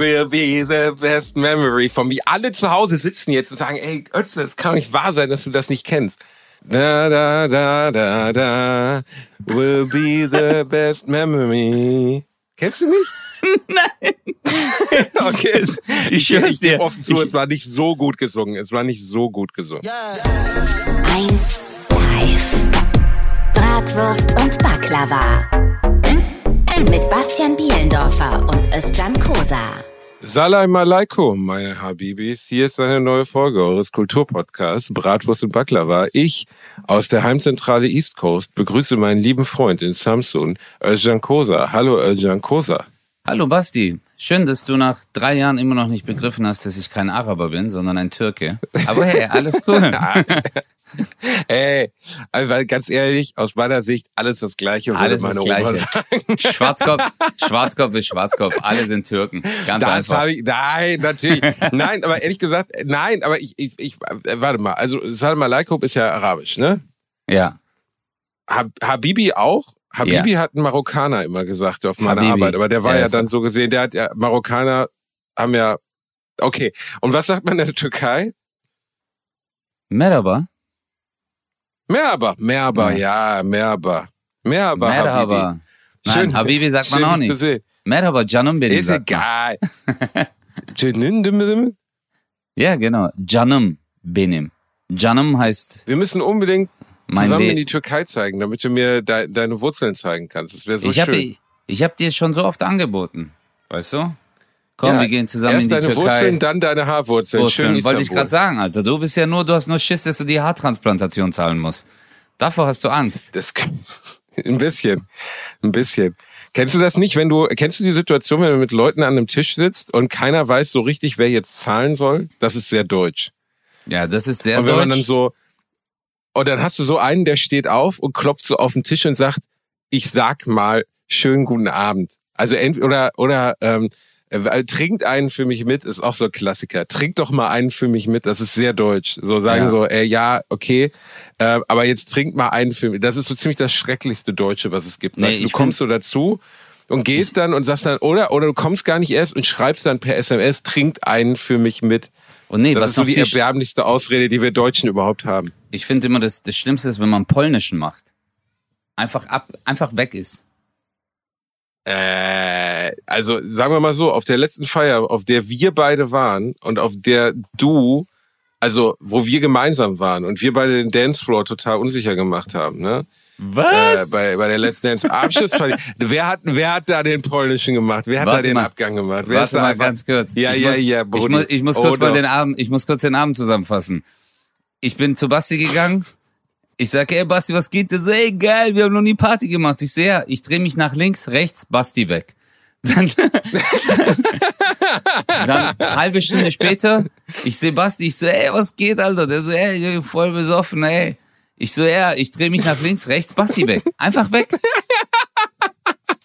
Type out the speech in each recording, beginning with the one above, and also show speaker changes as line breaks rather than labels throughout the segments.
will be the best memory for me. Alle zu Hause sitzen jetzt und sagen, ey, Ötze, es kann nicht wahr sein, dass du das nicht kennst. Da, da, da, da, da, will be the best memory. Kennst du nicht?
Nein.
okay, es,
Ich
ich gebe
dir.
offen zu,
Ich-
es war nicht so gut gesungen. Es war nicht so gut gesungen.
1 live. Bratwurst und Baklava. Mit Bastian Bielendorfer und Özcan Kosa.
Salam alaikum, meine Habibis. Hier ist eine neue Folge eures Kulturpodcasts Bratwurst und Baklava. Ich aus der Heimzentrale East Coast begrüße meinen lieben Freund in Samsun, Özcan Kosa. Hallo Özcan Kosa.
Hallo Basti, schön, dass du nach drei Jahren immer noch nicht begriffen hast, dass ich kein Araber bin, sondern ein Türke. Aber hey, alles cool.
Ey, weil ganz ehrlich, aus meiner Sicht alles das Gleiche, würde
Alles
meine
das Gleiche.
sagen.
Schwarzkopf, Schwarzkopf ist Schwarzkopf. Alle sind Türken. Ganz
Das
einfach.
ich, nein, natürlich. Nein, aber ehrlich gesagt, nein, aber ich, ich, ich äh, warte mal, also Salam alaikum ist ja arabisch, ne?
Ja.
Hab, Habibi auch? Habibi hat einen Marokkaner immer gesagt auf meiner
Habibi.
Arbeit, aber der war
Ja,
ja, dann so gesehen, der hat ja, Marokkaner haben ja, okay. Und was sagt man in der Türkei?
Merhaba.
Merhaba, Merhaba, ja, Merhaba. Merhaba,
Merhaba.
Habibi.
Nein,
Schön-
Habibi sagt man
Schön,
auch
dich zu
nicht.
sehen.
Merhaba, Canım benim.
Ist egal. Canım.
Ja, genau. Canım benim. Canım heißt
Wir müssen unbedingt zusammen in die Türkei zeigen, damit du mir de deine Wurzeln zeigen kannst. Das wäre so
Ich
schön.
habe ich hab dir schon so oft angeboten. Weißt du? Komm,
Ja,
wir gehen zusammen
Erst
in die
deine
Türkei.
Wurzeln, dann deine Haarwurzeln.
Wurzeln,
Schön
wollte ich gerade sagen, Alter. Du bist ja nur, du hast nur Schiss, dass du die Haartransplantation zahlen musst. Davor hast du Angst.
Das ein bisschen, ein bisschen. Kennst du das nicht, wenn du kennst du die Situation, wenn du mit Leuten an einem Tisch sitzt und keiner weiß so richtig, wer jetzt zahlen soll? Das ist sehr deutsch.
Ja, das ist sehr
und wenn
deutsch.
man dann so und dann hast du so einen, der steht auf und klopft so auf den Tisch und sagt, ich sag mal schönen guten Abend. Also ent oder oder ähm, äh, trinkt einen für mich mit, ist auch so ein Klassiker. Trink doch mal einen für mich mit, das ist sehr deutsch. So sagen
Ja.
so, äh, ja, okay, äh, aber jetzt trink mal einen für mich. Das ist so ziemlich das schrecklichste Deutsche, was es gibt.
Nee,
weißt, du kommst so dazu und gehst dann und sagst dann, oder, oder du kommst gar nicht erst und schreibst dann per SMS, trinkt einen für mich mit.
Und nee,
Das
was
ist so die erbärmlichste Ausrede, die wir Deutschen überhaupt haben.
ich finde immer, das, das Schlimmste ist, wenn man Polnischen macht. Einfach ab, einfach weg ist.
Äh, also sagen wir mal so, auf der letzten Feier, auf der wir beide waren und auf der du, also wo wir gemeinsam waren und wir beide den Dancefloor total unsicher gemacht haben, ne? Äh,
Was?
bei, bei der letzten Dance Abschlussparty. wer hat, wer hat da den polnischen gemacht? Wer hat da
Warte
den
mal.
Abgang gemacht? Wer
Warte
da
mal ganz kurz.
Ja,
ich
ja,
muss,
ja,
ich
Brudi.
muss, ich muss kurz
Oh,
mal den Abend, ich muss kurz den Abend zusammenfassen. Ich bin zu Basti gegangen. Ich sage, ey Basti, was geht? Der so, ey geil, wir haben noch nie Party gemacht. Ich sehe, ja, ich drehe mich nach links, rechts, Basti weg. Dann, dann halbe Stunde später, ich sehe Basti, ich so, ey, was geht, Alter? Der so, ey, voll besoffen, ey. Ich so, ja, ich drehe mich nach links, rechts, Basti weg. Einfach weg.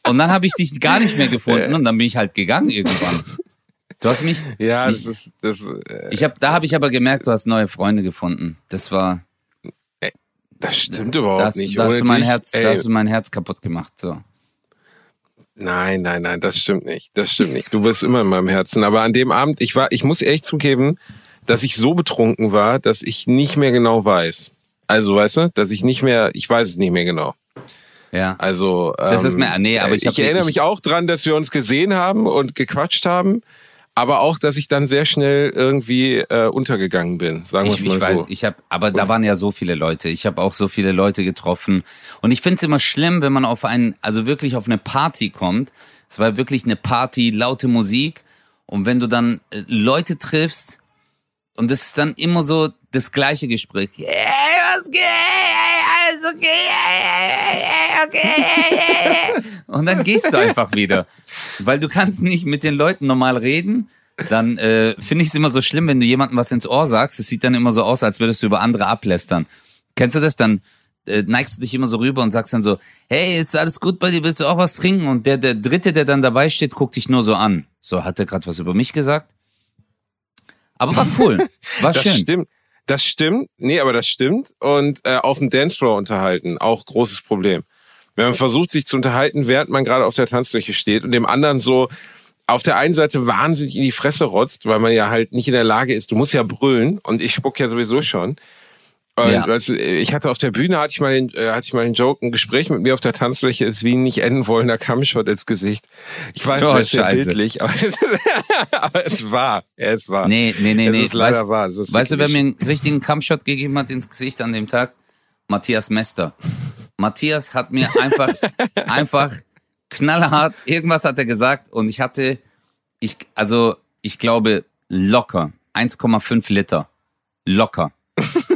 Und dann habe ich dich gar nicht mehr gefunden und dann bin ich halt gegangen irgendwann. Du hast mich,
Ja, das
Ich-
ist, das, äh,
ich hab, da habe ich aber gemerkt, du hast neue Freunde gefunden. Das war,
das stimmt überhaupt
da hast,
nicht.
da hast du mein
dich,
Herz, da hast du mein Herz kaputt gemacht. So.
Nein, nein, nein, das stimmt nicht. Das stimmt nicht. Du bist immer in meinem Herzen. Aber an dem Abend, ich war, ich muss ehrlich zugeben, dass ich so betrunken war, dass ich nicht mehr genau weiß. Also, weißt du, dass ich nicht mehr, ich weiß es nicht mehr genau.
Ja.
Also,
Das ist
ähm,
mir- nee, aber ich
erinnere
ich-
mich auch dran, dass wir uns gesehen haben und gequatscht haben, aber auch, dass ich dann sehr schnell irgendwie äh, untergegangen bin. Sagen wir
Ich,
mal
ich weiß,
so.
ich habe, aber da waren ja so viele Leute. Ich habe auch so viele Leute getroffen. Und ich finde es immer schlimm, wenn man auf einen, also wirklich auf eine Party kommt. Es war wirklich eine Party, laute Musik. Und wenn du dann äh, Leute triffst, und das ist dann immer so das gleiche Gespräch. Hey, was geht? Hey, alles okay? Hey, okay? Und dann gehst du einfach wieder. Weil du kannst nicht mit den Leuten normal reden. Dann äh, finde ich es immer so schlimm, wenn du jemandem was ins Ohr sagst. Es sieht dann immer so aus, als würdest du über andere ablästern. Kennst du das? Dann äh, neigst du dich immer so rüber und sagst dann so, hey, ist alles gut bei dir? Willst du auch was trinken? Und der, der Dritte, der dann dabei steht, guckt dich nur so an. So, hat er gerade was über mich gesagt? Aber war cool. War
Das
schön.
stimmt. Das stimmt. Nee, aber das stimmt. Und äh, auf dem Dancefloor unterhalten, auch großes Problem. Wenn man versucht, sich zu unterhalten, während man gerade auf der Tanzfläche steht und dem anderen so auf der einen Seite wahnsinnig in die Fresse rotzt, weil man ja halt nicht in der Lage ist, du musst ja brüllen und ich spuck ja sowieso schon. Und
Ja.
du, ich hatte auf der Bühne, hatte ich mal den, äh, hatte ich mal den Joke, ein Gespräch mit mir auf der Tanzfläche ist wie ein nicht enden wollender Kammshot ins Gesicht. Ich weiß,
Oh,
das ist bildlich, aber, aber es war, es war.
Nee, nee, nee,
es
nee.
Ist leider
weißt,
wahr. es ist
weißt du, wer mir einen richtigen Kampfshot gegeben hat ins Gesicht an dem Tag? Matthias Mester. Matthias hat mir einfach, einfach knallhart, irgendwas hat er gesagt und ich hatte, ich, also, ich glaube, locker 1,5 Liter. Locker.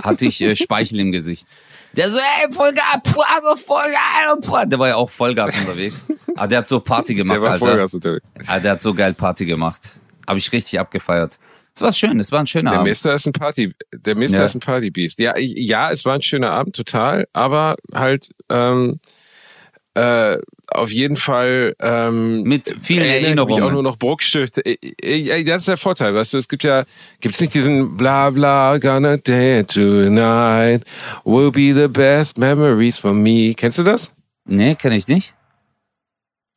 Hatte ich äh, Speichel im Gesicht. Der so, ey, Vollgas, puh, also Vollgas. Der war ja auch Vollgas unterwegs. Aber der hat so Party gemacht,
Der war
Alter.
Vollgas unterwegs.
Ah, der hat so geil Party gemacht. Habe ich richtig abgefeiert. Es war schön, es war ein schöner
Der
Abend.
Mister ist ein Party, der Mister
Ja.
ist ein Partybeast. Ja, ich, ja, es war ein schöner Abend, total, aber halt ähm, äh, auf jeden Fall ähm,
Mit vielen
erinnere ich
Erinnerungen.
auch nur noch Bruchstücke. Äh, äh, Das ist der Vorteil, weißt du, es gibt ja, gibt's nicht diesen bla bla gonna dance tonight, will be the best memories for me. Kennst du das?
Nee, kenne ich nicht.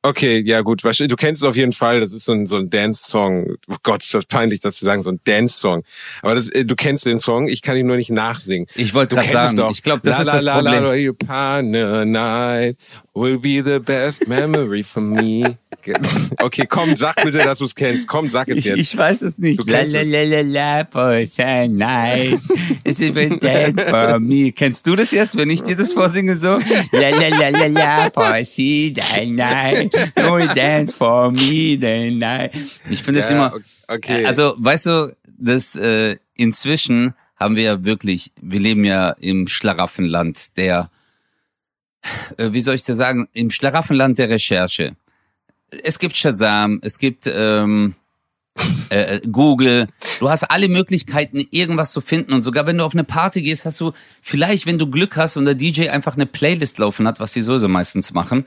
Okay, ja gut, du kennst es auf jeden Fall, das ist so ein, so ein Dance-Song. Oh Gott, ist das peinlich, das zu sagen, so ein Dance-Song. Aber das, äh, du kennst den Song, ich kann ihn nur nicht nachsingen.
Ich wollte gerade sagen,
doch.
ich glaube, das
la,
ist
la,
das
la,
Problem.
La, la, partner night will be the best memory for me. Okay, komm, sag bitte, dass du es kennst. Komm, sag es jetzt.
ich weiß es nicht.
Du kennst es.
la, la, for night. It's even dance for me. Kennst du das jetzt, wenn ich dir das vorsinge so? La la la la la for night. No dance for me the night. Ich finde es
Ja,
immer.
okay.
Also, weißt du, das äh, inzwischen haben wir ja wirklich, wir leben ja im Schlaraffenland der, äh, wie soll ich dir sagen, im Schlaraffenland der Recherche. Es gibt Shazam, es gibt ähm, äh, Google. Du hast alle Möglichkeiten, irgendwas zu finden. Und sogar wenn du auf eine Party gehst, hast du vielleicht, wenn du Glück hast und der DJ einfach eine Playlist laufen hat, was die sowieso meistens machen,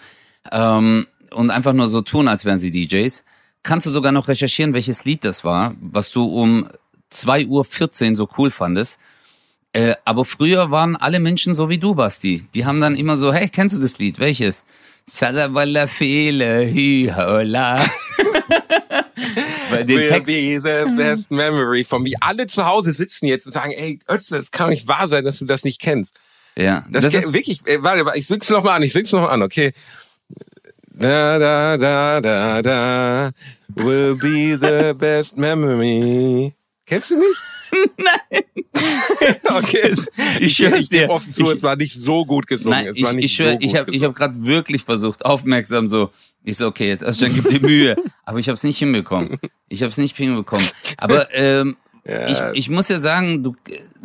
ähm, und einfach nur so tun, als wären sie DJs, kannst du sogar noch recherchieren, welches Lied das war, was du um 2.14 Uhr so cool fandest. Äh, aber früher waren alle Menschen so wie du, Basti. Die haben dann immer so, hey, kennst du das Lied? Welches? Salawalla Fele, hi, hola. Weil den
will
Text,
be the best memory for me. Alle zu Hause sitzen jetzt und sagen, ey, Özle, das kann nicht wahr sein, dass du das nicht kennst.
ja,
Das,
das, ist,
wirklich, äh, warte, warte, ich sing's noch mal an, ich sing's noch mal an, okay. Da, da, da, da, da, will be the best memory. Kennst du nicht? Nein. okay, es,
ich
ich,
schwör's
ich
dir.
offen zu,
Ich-
es war nicht so gut gesungen.
Nein,
es
ich,
war nicht
ich schwör,
so
ich habe ich hab gerade wirklich versucht, aufmerksam so, ich so, okay, jetzt Özcan gibt dir Mühe, aber ich habe es nicht hinbekommen. Ich habe es nicht hinbekommen. Aber ähm,
Ja.
ich, ich muss ja sagen, du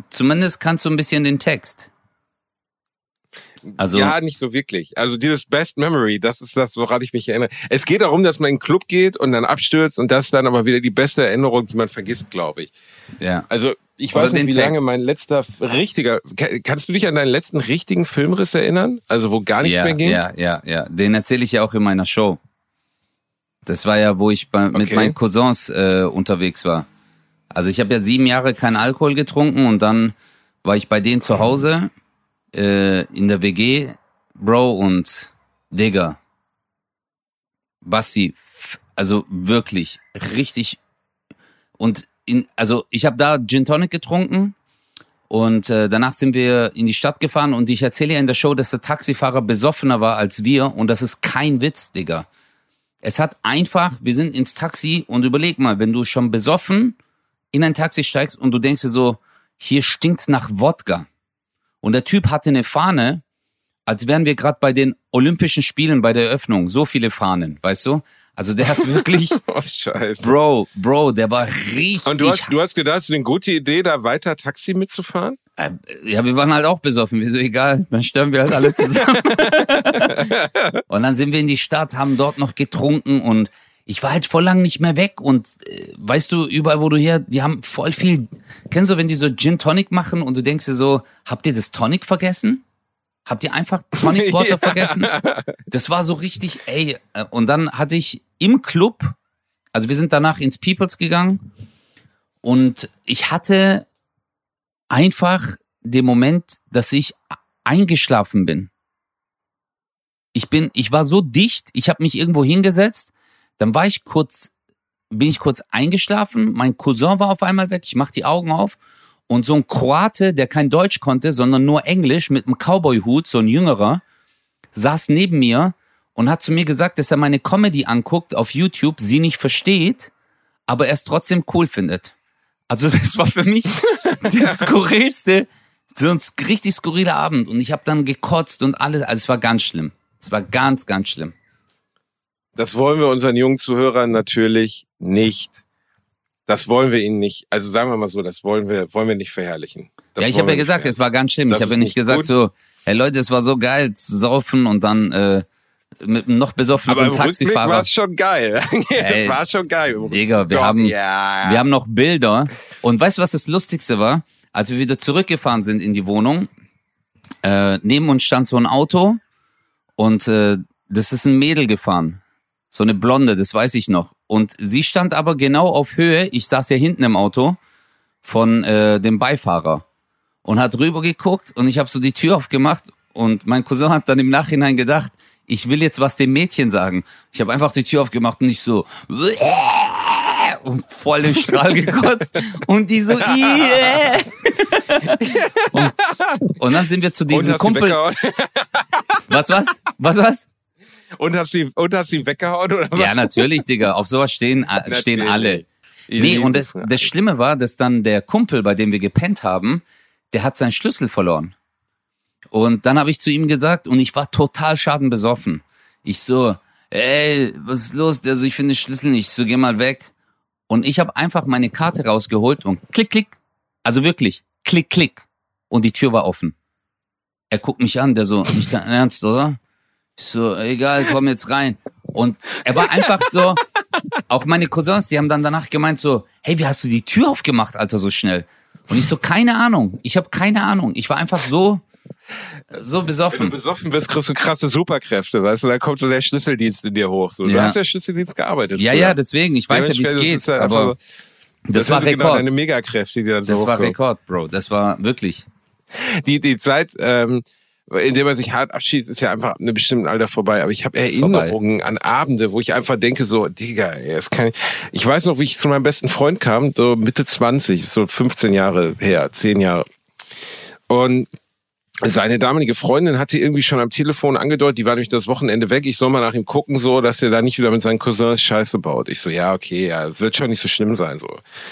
zumindest kannst du ein bisschen den Text. Also
ja, nicht so wirklich. Also dieses Best Memory, das ist das, woran ich mich erinnere. Es geht darum, dass man in den Club geht und dann abstürzt und das ist dann aber wieder die beste Erinnerung, die man vergisst, glaube ich.
ja.
Also ich
Oder
weiß nicht, wie lange
Text.
mein letzter richtiger. Ka- Kannst du dich an deinen letzten richtigen Filmriss erinnern? Also wo gar nichts
ja,
mehr ging?
Ja, ja, ja. Den erzähle ich ja auch in meiner Show. Das war ja, wo ich bei, mit
Okay.
meinen Cousins äh, unterwegs war. Also ich habe ja sieben Jahre keinen Alkohol getrunken und dann war ich bei denen zu Hause äh, in der WG, Bro und Digga. Bassi, also wirklich richtig. Und in, also ich habe da Gin Tonic getrunken und äh, danach sind wir in die Stadt gefahren und ich erzähle ja in der Show, dass der Taxifahrer besoffener war als wir und das ist kein Witz, Digga. Es hat einfach, wir sind ins Taxi und überleg mal, wenn du schon besoffen in ein Taxi steigst und du denkst dir so, hier stinkt's nach Wodka. Und der Typ hatte eine Fahne, als wären wir gerade bei den Olympischen Spielen bei der Eröffnung. So viele Fahnen, weißt du? Also der hat wirklich,
Oh, scheiße.
Bro, Bro, der war richtig.
Und du hast, du hast gedacht, es ist eine gute Idee, da weiter Taxi mitzufahren?
Äh, Ja, wir waren halt auch besoffen. Wieso egal? Dann sterben wir halt alle zusammen. und dann sind wir in die Stadt, haben dort noch getrunken und ich war halt voll lang nicht mehr weg und äh, weißt du, überall wo du hier, die haben voll viel, kennst du, wenn die so Gin Tonic machen und du denkst dir so, habt ihr das Tonic vergessen? Habt ihr einfach Tonic Water
Ja.
vergessen? Das war so richtig, ey. äh, Und dann hatte ich im Club, also wir sind danach ins Peoples gegangen und ich hatte einfach den Moment, dass ich eingeschlafen bin. Ich bin, ich war so dicht, ich habe mich irgendwo hingesetzt, dann war ich kurz bin ich kurz eingeschlafen. Mein Cousin war auf einmal weg. Ich mach die Augen auf. Und so ein Kroate, der kein Deutsch konnte, sondern nur Englisch mit einem Cowboy-Hut, so ein jüngerer, saß neben mir und hat zu mir gesagt, dass er meine Comedy anguckt auf YouTube, sie nicht versteht, aber er es trotzdem cool findet. Also das war für mich das skurrilste, so ein richtig skurriler Abend. Und ich habe dann gekotzt und alles. Also es war ganz schlimm. Es war ganz, ganz schlimm.
Das wollen wir unseren jungen Zuhörern natürlich nicht. Das wollen wir ihnen nicht. Also sagen wir mal so, das wollen wir, wollen wir nicht verherrlichen. Das
ja, ich habe ja gesagt, es war ganz schlimm.
Das
ich habe ja nicht gesagt
gut.
so, hey Leute, es war so geil zu saufen und dann äh, mit einem noch
Aber
besoffeneren
im
Taxifahrer.
war schon geil.
Ey,
war schon geil.
Digga, wir
Doch,
haben,
ja.
wir haben noch Bilder. Und weißt du, was das Lustigste war? Als wir wieder zurückgefahren sind in die Wohnung, äh, neben uns stand so ein Auto und äh, das ist ein Mädel gefahren. So eine Blonde, das weiß ich noch. Und sie stand aber genau auf Höhe, ich saß ja hinten im Auto, von äh, dem Beifahrer. Und hat rüber geguckt und ich habe so die Tür aufgemacht und mein Cousin hat dann im Nachhinein gedacht, ich will jetzt was dem Mädchen sagen. Ich habe einfach die Tür aufgemacht und ich so und voll den Strahl gekotzt und die so yeah. und, und dann sind wir zu diesem Kumpel. Was was? Was was?
Und hast sie, und hast sie weggehauen oder was?
Ja, natürlich, Digga. Auf sowas stehen, stehen alle. Nee, und das, das Schlimme war, dass dann der Kumpel, bei dem wir gepennt haben, der hat seinen Schlüssel verloren. Und dann habe ich zu ihm gesagt, und ich war total schadenbesoffen. Ich so, ey, was ist los? Der so, ich finde den Schlüssel nicht. Ich so, geh mal weg. Und ich habe einfach meine Karte rausgeholt und klick, klick. Also wirklich, klick, klick. Und die Tür war offen. Er guckt mich an, der so, nicht dein Ernst, oder? Ich so, egal, komm jetzt rein. Und er war einfach so, auch meine Cousins, die haben dann danach gemeint so, hey, wie hast du die Tür aufgemacht, Alter, so schnell? Und ich so, keine Ahnung. Ich habe keine Ahnung. Ich war einfach so, so
Wenn du
besoffen.
besoffen bist, kriegst du krasse Superkräfte, weißt du? Da kommt so der Schlüsseldienst in dir hoch. So. Du
Ja.
hast ja Schlüsseldienst gearbeitet.
Ja,
früher.
ja, deswegen. Ich weiß ja, wie es geht.
das halt
aber
einfach-
das, war
Genau
Rekord.
deine Megakräfte, die dann so
das war. Rekord, Bro. Das war wirklich.
die, die Zeit, ähm, in der man sich hart abschießt, ist ja einfach ab einem bestimmten Alter vorbei. Aber ich habe
Ist vorbei.
Erinnerungen an Abende, wo ich einfach denke, so, Digga, ey, es kann ich weiß noch, wie ich zu meinem besten Freund kam, so Mitte 20, so 15 Jahre her, 10 Jahre. Und seine damalige Freundin hatte irgendwie schon am Telefon angedeutet, die war nämlich das Wochenende weg, ich soll mal nach ihm gucken, so, dass er da nicht wieder mit seinen Cousins Scheiße baut. Ich so, ja, okay, ja, es wird schon nicht so schlimm sein, so.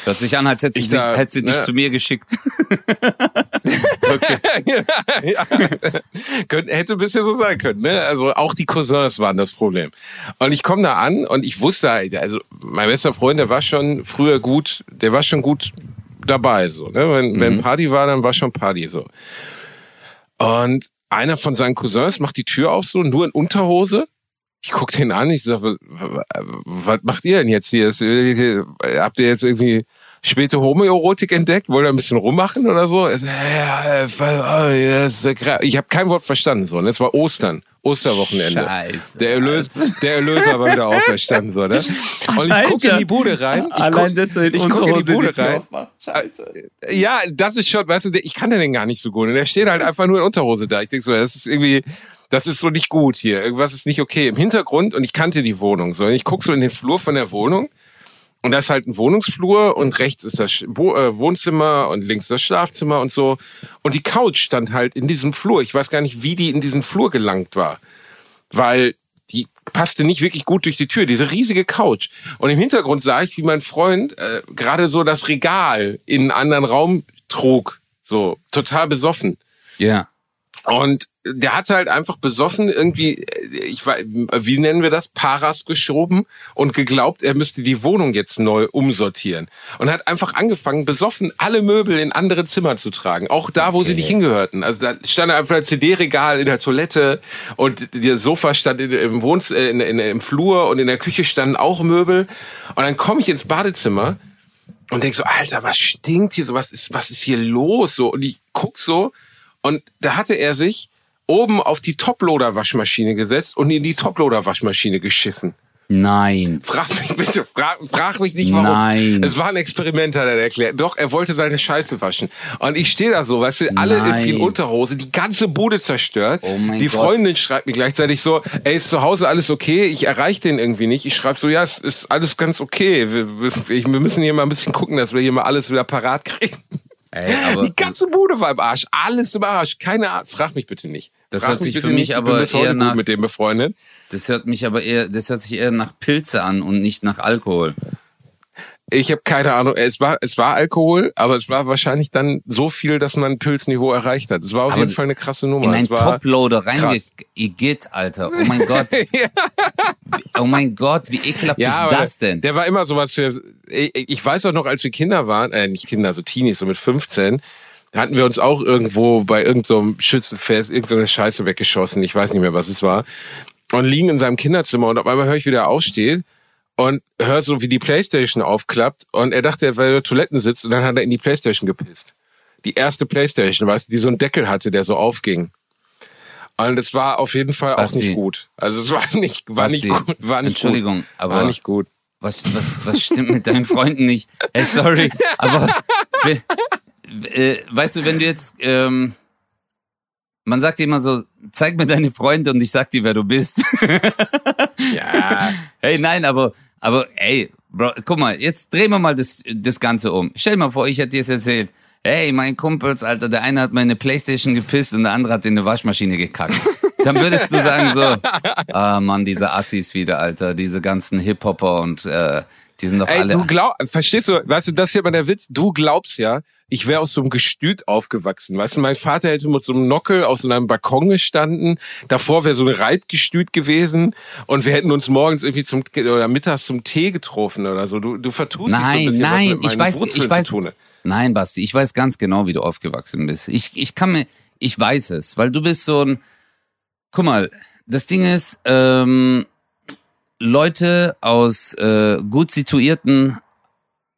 Hört sich an, als hätte sie, hätte sie dich
ne?
zu mir geschickt.
ja. Könnte, hätte ein bisschen so sein können. Ne? Also auch die Cousins waren das Problem. Und ich komme da an und ich wusste, also mein bester Freund, der war schon früher gut, der war schon gut dabei. So, ne? wenn, wenn Party war, dann war schon Party so. Und einer von seinen Cousins macht die Tür auf, so nur in Unterhose. Ich guck den an, ich sage, was macht ihr denn jetzt hier? Äh, habt ihr jetzt irgendwie späte Homoerotik entdeckt? Wollt ihr ein bisschen rummachen oder so? Ich habe kein Wort verstanden. So, ne? Es war Ostern, Osterwochenende.
Scheiße.
Der, Erlös, der Erlöser war wieder auferstanden. So, ne? Und ich gucke in die Bude rein. Ich
dass er
ich guck in die Bude rein.
Scheiße.
Ja, das ist schon, weißt du, ich kannte den gar nicht so gut. Und der steht halt einfach nur in Unterhose da. Ich denk so, das ist irgendwie, das ist so nicht gut hier. Irgendwas ist nicht okay. Im Hintergrund, und ich kannte die Wohnung so. Und ich guck so in den Flur von der Wohnung. Und da ist halt ein Wohnungsflur und rechts ist das äh, Wohnzimmer und links das Schlafzimmer und so. Und die Couch stand halt in diesem Flur. Ich weiß gar nicht, wie die in diesen Flur gelangt war. Weil die passte nicht wirklich gut durch die Tür, diese riesige Couch. Und im Hintergrund sah ich, wie mein Freund äh, gerade so das Regal in einen anderen Raum trug. So, total besoffen.
Ja.
Und der hat halt einfach besoffen irgendwie, äh, ich weiß, wie nennen wir das, Paras geschoben und geglaubt, er müsste die Wohnung jetzt neu umsortieren. Und hat einfach angefangen, besoffen alle Möbel in andere Zimmer zu tragen. Auch da, wo sie nicht hingehörten. Also da stand einfach ein CD-Regal in der Toilette und der Sofa stand im, Wohnz äh, in, in, im Flur und in der Küche standen auch Möbel. Und dann komme ich ins Badezimmer und denk so, Alter, was stinkt hier so? Was ist, was ist hier los? So, und ich guck so und da hatte er sich oben auf die Toploader-Waschmaschine gesetzt und in die Toploader-Waschmaschine geschissen.
Nein.
Frag mich bitte, frag, frag mich nicht warum.
Nein.
Es war ein Experiment, hat er erklärt. Doch, er wollte seine Scheiße waschen. Und ich stehe da so, weißt du, alle
Nein.
in Unterhose, die ganze Bude zerstört.
Oh mein
die
Gott.
Freundin schreibt mir gleichzeitig so, ey, ist zu Hause alles okay? Ich erreiche den irgendwie nicht. Ich schreibe so, ja, es ist alles ganz okay. Wir, wir, wir müssen hier mal ein bisschen gucken, dass wir hier mal alles wieder parat kriegen.
Ey, aber
Die ganze Bude war im Arsch. Alles im Arsch. Keine Ahnung. Frag mich bitte nicht.
Das
Frag
hört sich für mich
nicht.
aber eher nach-
mit dem befreundet.
das hört mich aber eher, das hört sich eher nach Pilze an und nicht nach Alkohol.
Ich habe keine Ahnung. Es war, es war Alkohol, aber es war wahrscheinlich dann so viel, dass man ein Pilzniveau erreicht hat. Es war auf
Aber
jeden Fall eine krasse Nummer.
In ein Toploader reingeht, Alter. Oh mein Gott. Oh mein Gott, wie ekelhaft
ja,
ist das denn?
Der war immer sowas für. Ich, ich weiß auch noch, als wir Kinder waren, äh, nicht Kinder, so Teenies, so mit 15, hatten wir uns auch irgendwo bei irgendeinem so Schützenfest irgendeine Scheiße weggeschossen. Ich weiß nicht mehr, was es war. Und liegen in seinem Kinderzimmer und auf einmal höre ich, wie der aufsteht und höre so, wie die Playstation aufklappt. Und er dachte, er wäre in der Toiletten sitzt und dann hat er in die Playstation gepisst. Die erste Playstation, weißt du, die so einen Deckel hatte, der so aufging. Und es war auf jeden Fall auch
Basti.
nicht gut. Also es war nicht, war nicht
Basti,
gut. War nicht
Entschuldigung,
gut.
aber-
war nicht gut.
Was, was, was stimmt mit deinen Freunden nicht? Ey, sorry, aber we- äh, weißt du, wenn du jetzt, ähm, man sagt immer so, zeig mir deine Freunde und ich sag dir, wer du bist.
Ja.
hey, nein, aber, aber, ey, Bro, guck mal, jetzt drehen wir mal das, das Ganze um. Stell dir mal vor, ich hätte dir es erzählt. Hey, mein Kumpels, Alter, der eine hat meine Playstation gepisst und der andere hat in eine Waschmaschine gekackt. Dann würdest du sagen so, ah Mann, diese Assis wieder, Alter, diese ganzen Hip-Hopper und äh, die sind doch
Ey,
alle...
du glaub, verstehst du, weißt du, das ist ja immer der Witz, du glaubst ja, ich wäre aus so einem Gestüt aufgewachsen. Weißt du, mein Vater hätte mit so einem Nockel auf so einem Balkon gestanden, davor wäre so ein Reitgestüt gewesen und wir hätten uns morgens irgendwie zum oder mittags zum Tee getroffen oder so. Du, du vertust
Nein,
dich so ein bisschen,
nein,
was mit
ich weiß,
Wurzeln
ich weiß, nein, Basti, ich weiß ganz genau, wie du aufgewachsen bist. Ich, ich kann mir, ich weiß es, weil du bist so ein, guck mal, das Ding ist, ähm, Leute aus äh, gut situierten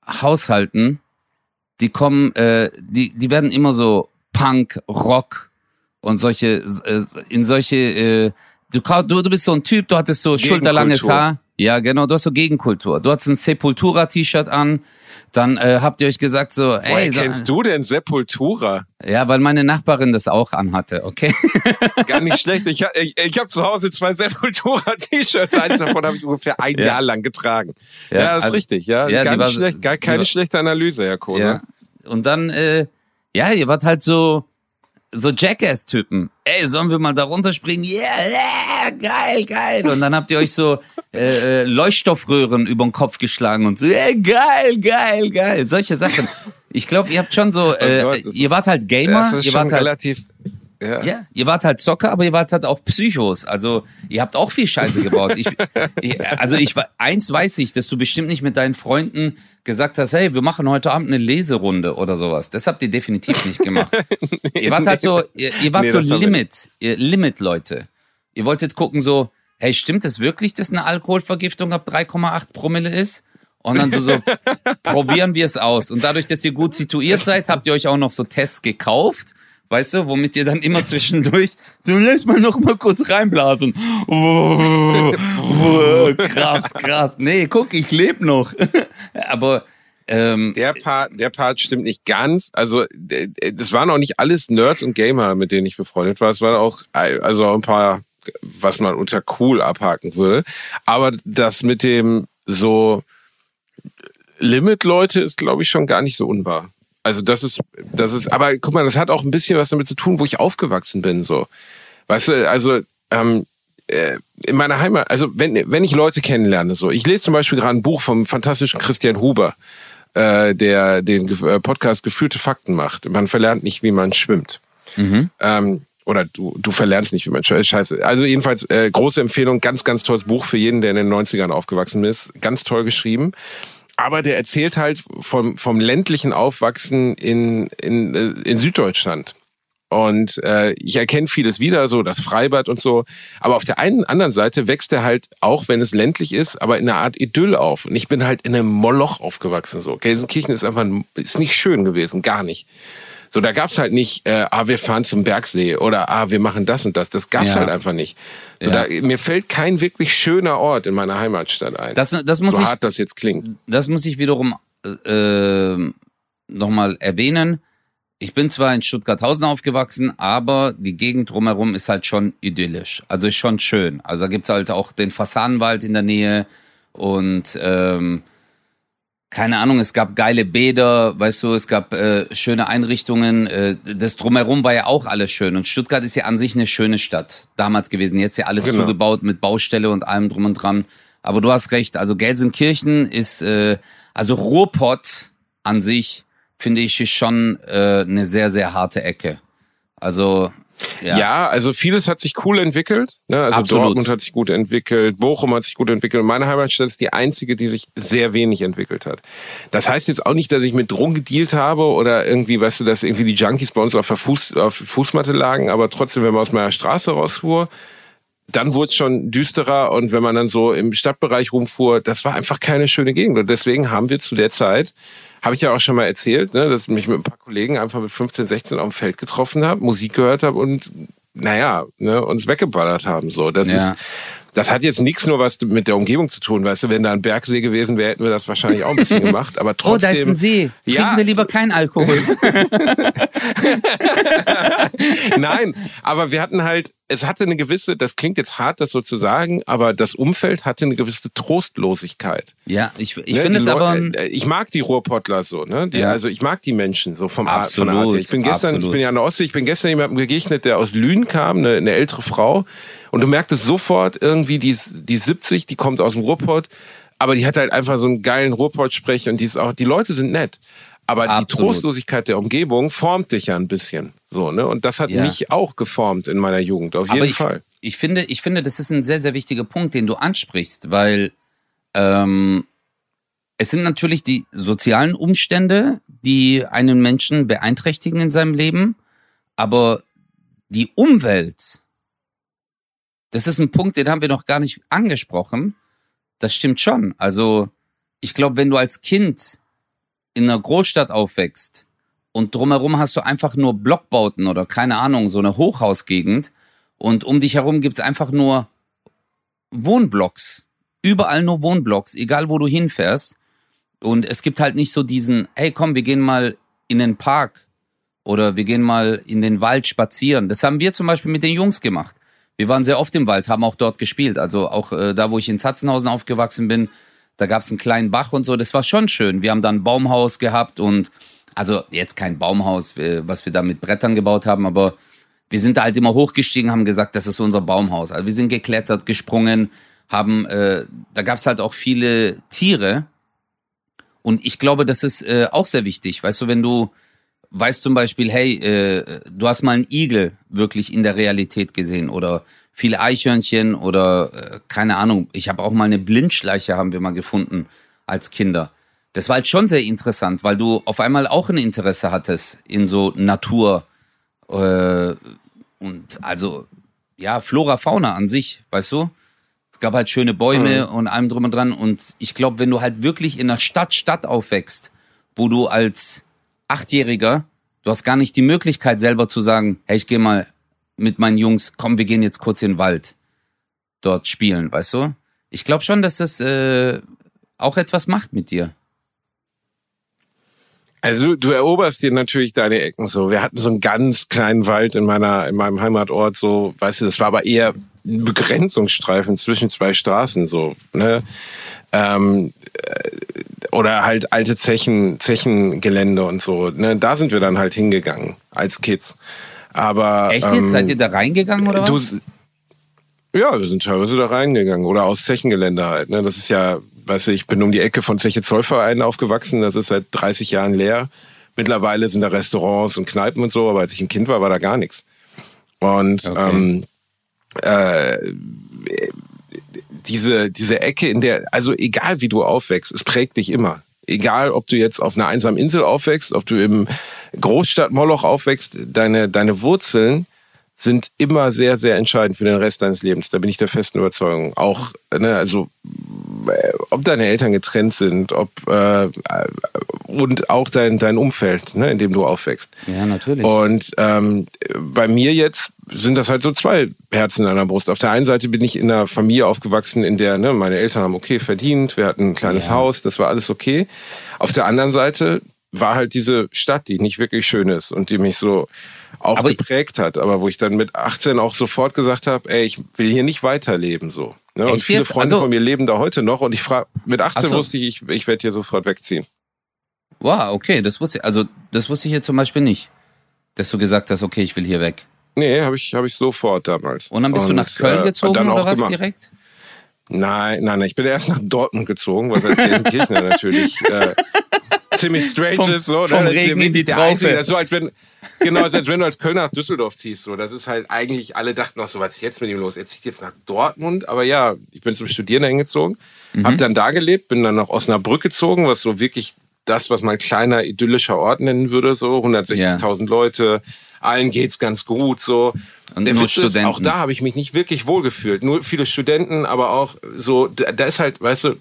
Haushalten, die kommen, äh, die, die werden immer so Punk, Rock und solche, äh, in solche, äh, du, du, du bist so ein Typ, du hattest so schulterlanges. Haar. Ja, genau, du hast so Gegenkultur. Du hattest ein Sepultura-T-Shirt an, dann äh, habt ihr euch gesagt so,
Woher
ey, so,
kennst du denn Sepultura?
ja, weil meine Nachbarin das auch anhatte, okay?
Gar nicht schlecht. Ich, ich, ich habe zu Hause zwei Sepultura-T-Shirts. Eins davon habe ich ungefähr ein
Ja.
Jahr lang getragen. Ja,
Ja,
das ist
also-
richtig. Ja,
ja,
gar nicht
war-
schlecht. Gar keine
war-
schlechte Analyse, Herr Kohler.
Ja. Und dann, äh, ja, ihr wart halt so, so Jackass-Typen. Ey, sollen wir mal da runterspringen? Yeah, yeah, geil, geil. Und dann habt ihr euch so äh, äh, Leuchtstoffröhren über den Kopf geschlagen und so, yeah, geil, geil, geil. Solche Sachen. Ich glaube, ihr habt schon so, äh,
Gott, das
ihr wart halt Gamer,
Das ist
ihr
schon
wart halt,
relativ. Ja.
ja, ihr wart halt Zocker, aber ihr wart halt auch Psychos. Also ihr habt auch viel Scheiße gebaut. Ich, ich, also ich eins weiß ich, dass du bestimmt nicht mit deinen Freunden gesagt hast, hey, wir machen heute Abend eine Leserunde oder sowas. Das habt ihr definitiv nicht gemacht. ihr wart halt so, ihr, ihr wart
Nee,
so
das
Limit, ihr Limit-Leute. Ihr wolltet gucken so, hey, stimmt es wirklich, dass eine Alkoholvergiftung ab 3,8 Promille ist? Und dann du so, probieren wir es aus. Und dadurch, dass ihr gut situiert seid, habt ihr euch auch noch so Tests gekauft, weißt du, womit ihr dann immer zwischendurch so, lass mal noch mal kurz reinblasen. Oh, oh, krass, krass. Nee, guck, ich lebe noch. Aber ähm,
Der Part, der Part stimmt nicht ganz. Also, das waren auch nicht alles Nerds und Gamer, mit denen ich befreundet war. Es waren auch, also auch ein paar, was man unter cool abhaken würde. Aber das mit dem so Limit-Leute ist, glaube ich, schon gar nicht so unwahr. Also das ist, das ist, aber guck mal, das hat auch ein bisschen was damit zu tun, wo ich aufgewachsen bin, so. Weißt du, also, ähm, äh, in meiner Heimat, also wenn, wenn ich Leute kennenlerne, so, ich lese zum Beispiel gerade ein Buch vom fantastischen Christian Huber, äh, der den äh, Podcast Gefühlte Fakten macht. Man verlernt nicht, wie man schwimmt. Ähm, oder du, du verlernst nicht, wie man schwimmt. Scheiße. Also jedenfalls äh, große Empfehlung, ganz, ganz tolles Buch für jeden, der in den 90ern aufgewachsen ist. Ganz toll geschrieben. Aber der erzählt halt vom, vom ländlichen Aufwachsen in, in, äh, in Süddeutschland. Und äh, ich erkenne vieles wieder, so das Freibad und so. Aber auf der einen anderen Seite wächst er halt, auch wenn es ländlich ist, aber in einer Art Idyll auf. Und ich bin halt in einem Moloch aufgewachsen. So. Gelsenkirchen ist einfach ein- ist nicht schön gewesen, gar nicht. So, da gab's halt nicht, äh, ah, wir fahren zum Bergsee oder ah, wir machen das und das. Das gab's
Ja.
halt einfach nicht. So,
Ja.
da, mir fällt kein wirklich schöner Ort in meiner Heimatstadt ein.
Das, das muss
so
ich,
hart das jetzt klingt.
das muss ich wiederum äh, nochmal erwähnen. Ich bin zwar in Stuttgarthausen aufgewachsen, aber die Gegend drumherum ist halt schon idyllisch. Also ist schon schön. Also da gibt's halt auch den Fasanenwald in der Nähe und ähm, keine Ahnung, es gab geile Bäder, weißt du, es gab äh, schöne Einrichtungen. Äh, das drumherum war ja auch alles schön. Und Stuttgart ist ja an sich eine schöne Stadt damals gewesen. Jetzt ja alles
Genau.
zugebaut mit Baustelle und allem drum und dran. Aber du hast recht. Also Gelsenkirchen ist, äh, also Ruhrpott an sich finde ich ist schon äh, eine sehr sehr harte Ecke. Also ja,
Ja. also vieles hat sich cool entwickelt. Ne? Also
Absolut.
Dortmund hat sich gut entwickelt, Bochum hat sich gut entwickelt. Meine Heimatstadt ist die einzige, die sich sehr wenig entwickelt hat. Das heißt jetzt auch nicht, dass ich mit Drogen gedealt habe oder irgendwie, weißt du, dass irgendwie die Junkies bei uns auf der Fuß, auf der Fußmatte lagen, aber trotzdem, wenn man aus meiner Straße rausfuhr, dann wurde es schon düsterer und wenn man dann so im Stadtbereich rumfuhr, das war einfach keine schöne Gegend. Und deswegen haben wir zu der Zeit, habe ich ja auch schon mal erzählt, ne, dass ich mich mit ein paar Kollegen einfach mit 15, 16 auf dem Feld getroffen habe, Musik gehört habe und naja, ne, uns weggeballert haben. So, das
Ja.
ist, das hat jetzt nichts nur was mit der Umgebung zu tun, weißt du, wenn da ein Bergsee gewesen wäre, hätten wir das wahrscheinlich auch ein bisschen gemacht. Aber
Oh,
trotzdem.
da ist ein See. Trinken
Ja.
wir lieber keinen Alkohol.
Nein, aber wir hatten halt, es hatte eine gewisse, das klingt jetzt hart, das so zu sagen, aber das Umfeld hatte eine gewisse Trostlosigkeit.
ja, ich, ich
Ne,
finde es aber.
Leu- äh, ich mag die Ruhrpottler so, ne? Die,
Ja.
Also ich mag die Menschen so vom von
Absolut,
Art. her. Ich bin gestern,
absolut.
ich bin ja an der Ostsee, ich bin gestern jemandem begegnet, der aus Lünen kam, eine, eine ältere Frau. Und du merktest sofort irgendwie, die die ist 70, die kommt aus dem Ruhrpott, aber die hat halt einfach so einen geilen Ruhrpott-Sprech und die ist auch, die Leute sind nett. Aber die
Absolut.
Trostlosigkeit der Umgebung formt dich ja ein bisschen. So, ne? Und das hat
Ja.
mich auch geformt in meiner Jugend, auf jeden
aber ich,
Fall.
Ich finde, ich finde, das ist ein sehr, sehr wichtiger Punkt, den du ansprichst, weil ähm, es sind natürlich die sozialen Umstände, die einen Menschen beeinträchtigen in seinem Leben, aber die Umwelt, das ist ein Punkt, den haben wir noch gar nicht angesprochen. Das stimmt schon. Also ich glaube, wenn du als Kind in einer Großstadt aufwächst und drumherum hast du einfach nur Blockbauten oder keine Ahnung, so eine Hochhausgegend und um dich herum gibt's einfach nur Wohnblocks. Überall nur Wohnblocks, egal wo du hinfährst. Und es gibt halt nicht so diesen, hey komm, wir gehen mal in den Park oder wir gehen mal in den Wald spazieren. Das haben wir zum Beispiel mit den Jungs gemacht. Wir waren sehr oft im Wald, haben auch dort gespielt. Also auch äh, da, wo ich in Zatzenhausen aufgewachsen bin, da gab's einen kleinen Bach und so. Das war schon schön. Wir haben dann ein Baumhaus gehabt und also jetzt kein Baumhaus, äh, was wir da mit Brettern gebaut haben, aber wir sind da halt immer hochgestiegen, haben gesagt, das ist unser Baumhaus. Also wir sind geklettert, gesprungen, haben, äh, da gab's halt auch viele Tiere. Und ich glaube, das ist äh, auch sehr wichtig. Weißt du, wenn du weißt zum Beispiel, hey, äh, du hast mal einen Igel wirklich in der Realität gesehen oder viele Eichhörnchen oder äh, keine Ahnung. Ich habe auch mal eine Blindschleiche haben wir mal gefunden als Kinder. Das war halt schon sehr interessant, weil du auf einmal auch ein Interesse hattest in so Natur äh, und also ja Flora Fauna an sich, weißt du? Es gab halt schöne Bäume und allem drum und dran und ich glaube, wenn du halt wirklich in einer Stadt Stadt aufwächst, wo du als Achtjähriger, du hast gar nicht die Möglichkeit selber zu sagen, hey, ich gehe mal mit meinen Jungs, komm, wir gehen jetzt kurz in den Wald dort spielen, weißt du? Ich glaube schon, dass das äh, auch etwas macht mit dir.
Also du, eroberst dir natürlich deine Ecken so. Wir hatten so einen ganz kleinen Wald in meiner in meinem Heimatort so, weißt du, das war aber eher ein Begrenzungsstreifen zwischen zwei Straßen so, ne? Ähm, äh, oder halt alte Zechen Zechengelände und so, ne? Da sind wir dann halt hingegangen als Kids. Aber
Echt jetzt?
ähm,
Seid ihr da reingegangen oder
du,
was?
ja, wir sind teilweise da reingegangen oder aus Zechengelände halt. Ne? Das ist ja, weißt du, ich bin um die Ecke von Zeche Zollverein aufgewachsen. Das ist seit 30 Jahren leer. Mittlerweile sind da Restaurants und Kneipen und so, aber als ich ein Kind war, war da gar nichts. Und
Okay.
ähm, äh, diese, diese Ecke, in der, also egal wie du aufwächst, es prägt dich immer. Egal, ob du jetzt auf einer einsamen Insel aufwächst, ob du im Großstadt Moloch aufwächst, deine, deine Wurzeln sind immer sehr, sehr entscheidend für den Rest deines Lebens. Da bin ich der festen Überzeugung. Auch, ne, also äh, ob deine Eltern getrennt sind, ob äh, und auch dein, dein Umfeld, ne, in dem du aufwächst.
Ja, natürlich.
Und ähm, bei mir jetzt sind das halt so zwei Herzen in einer Brust. Auf der einen Seite bin ich in einer Familie aufgewachsen, in der ne, meine Eltern haben okay verdient, wir hatten ein kleines
Ja.
Haus, das war alles okay. Auf der anderen Seite war halt diese Stadt, die nicht wirklich schön ist und die mich so auch
Aber
geprägt hat, aber wo ich dann mit 18 auch sofort gesagt habe, ey, ich will hier nicht weiterleben so. Ne? Und viele
jetzt?
Freunde
Also-
von mir leben da heute noch und ich frage, mit 18
Ach so.
wusste ich, ich, ich werde hier sofort wegziehen.
Wow, okay, das wusste ich, also das wusste ich jetzt zum Beispiel nicht. Dass du gesagt hast, okay, ich will hier weg.
Nee, habe ich, hab ich sofort damals.
Und dann bist du nach Köln
äh,
gezogen
dann
oder was
gemacht.
direkt?
Nein, nein, nein. Ich bin erst nach Dortmund gezogen, was als Gelsenkirchener natürlich äh, ziemlich strange
Vom-
ist. So,
vom
ne? Das ist
Regen
ja
in die Traufe.
Das ist so, als wenn, genau, als wenn du als Kölner nach Düsseldorf ziehst. So. Das ist halt eigentlich, alle dachten noch so, was ist jetzt mit ihm los? Er zieht jetzt nach Dortmund. Aber ja, ich bin zum Studieren dahin gezogen,
Mhm.
hab dann da gelebt, bin dann nach Osnabrück gezogen, was so wirklich das, was man kleiner idyllischer Ort nennen würde, so 160.000 Leute, allen geht's ganz gut, so.
Und
Der Witz ist,
Studenten.
auch da habe ich mich nicht wirklich wohlgefühlt. Nur viele Studenten, aber auch so, da, da ist halt, weißt du,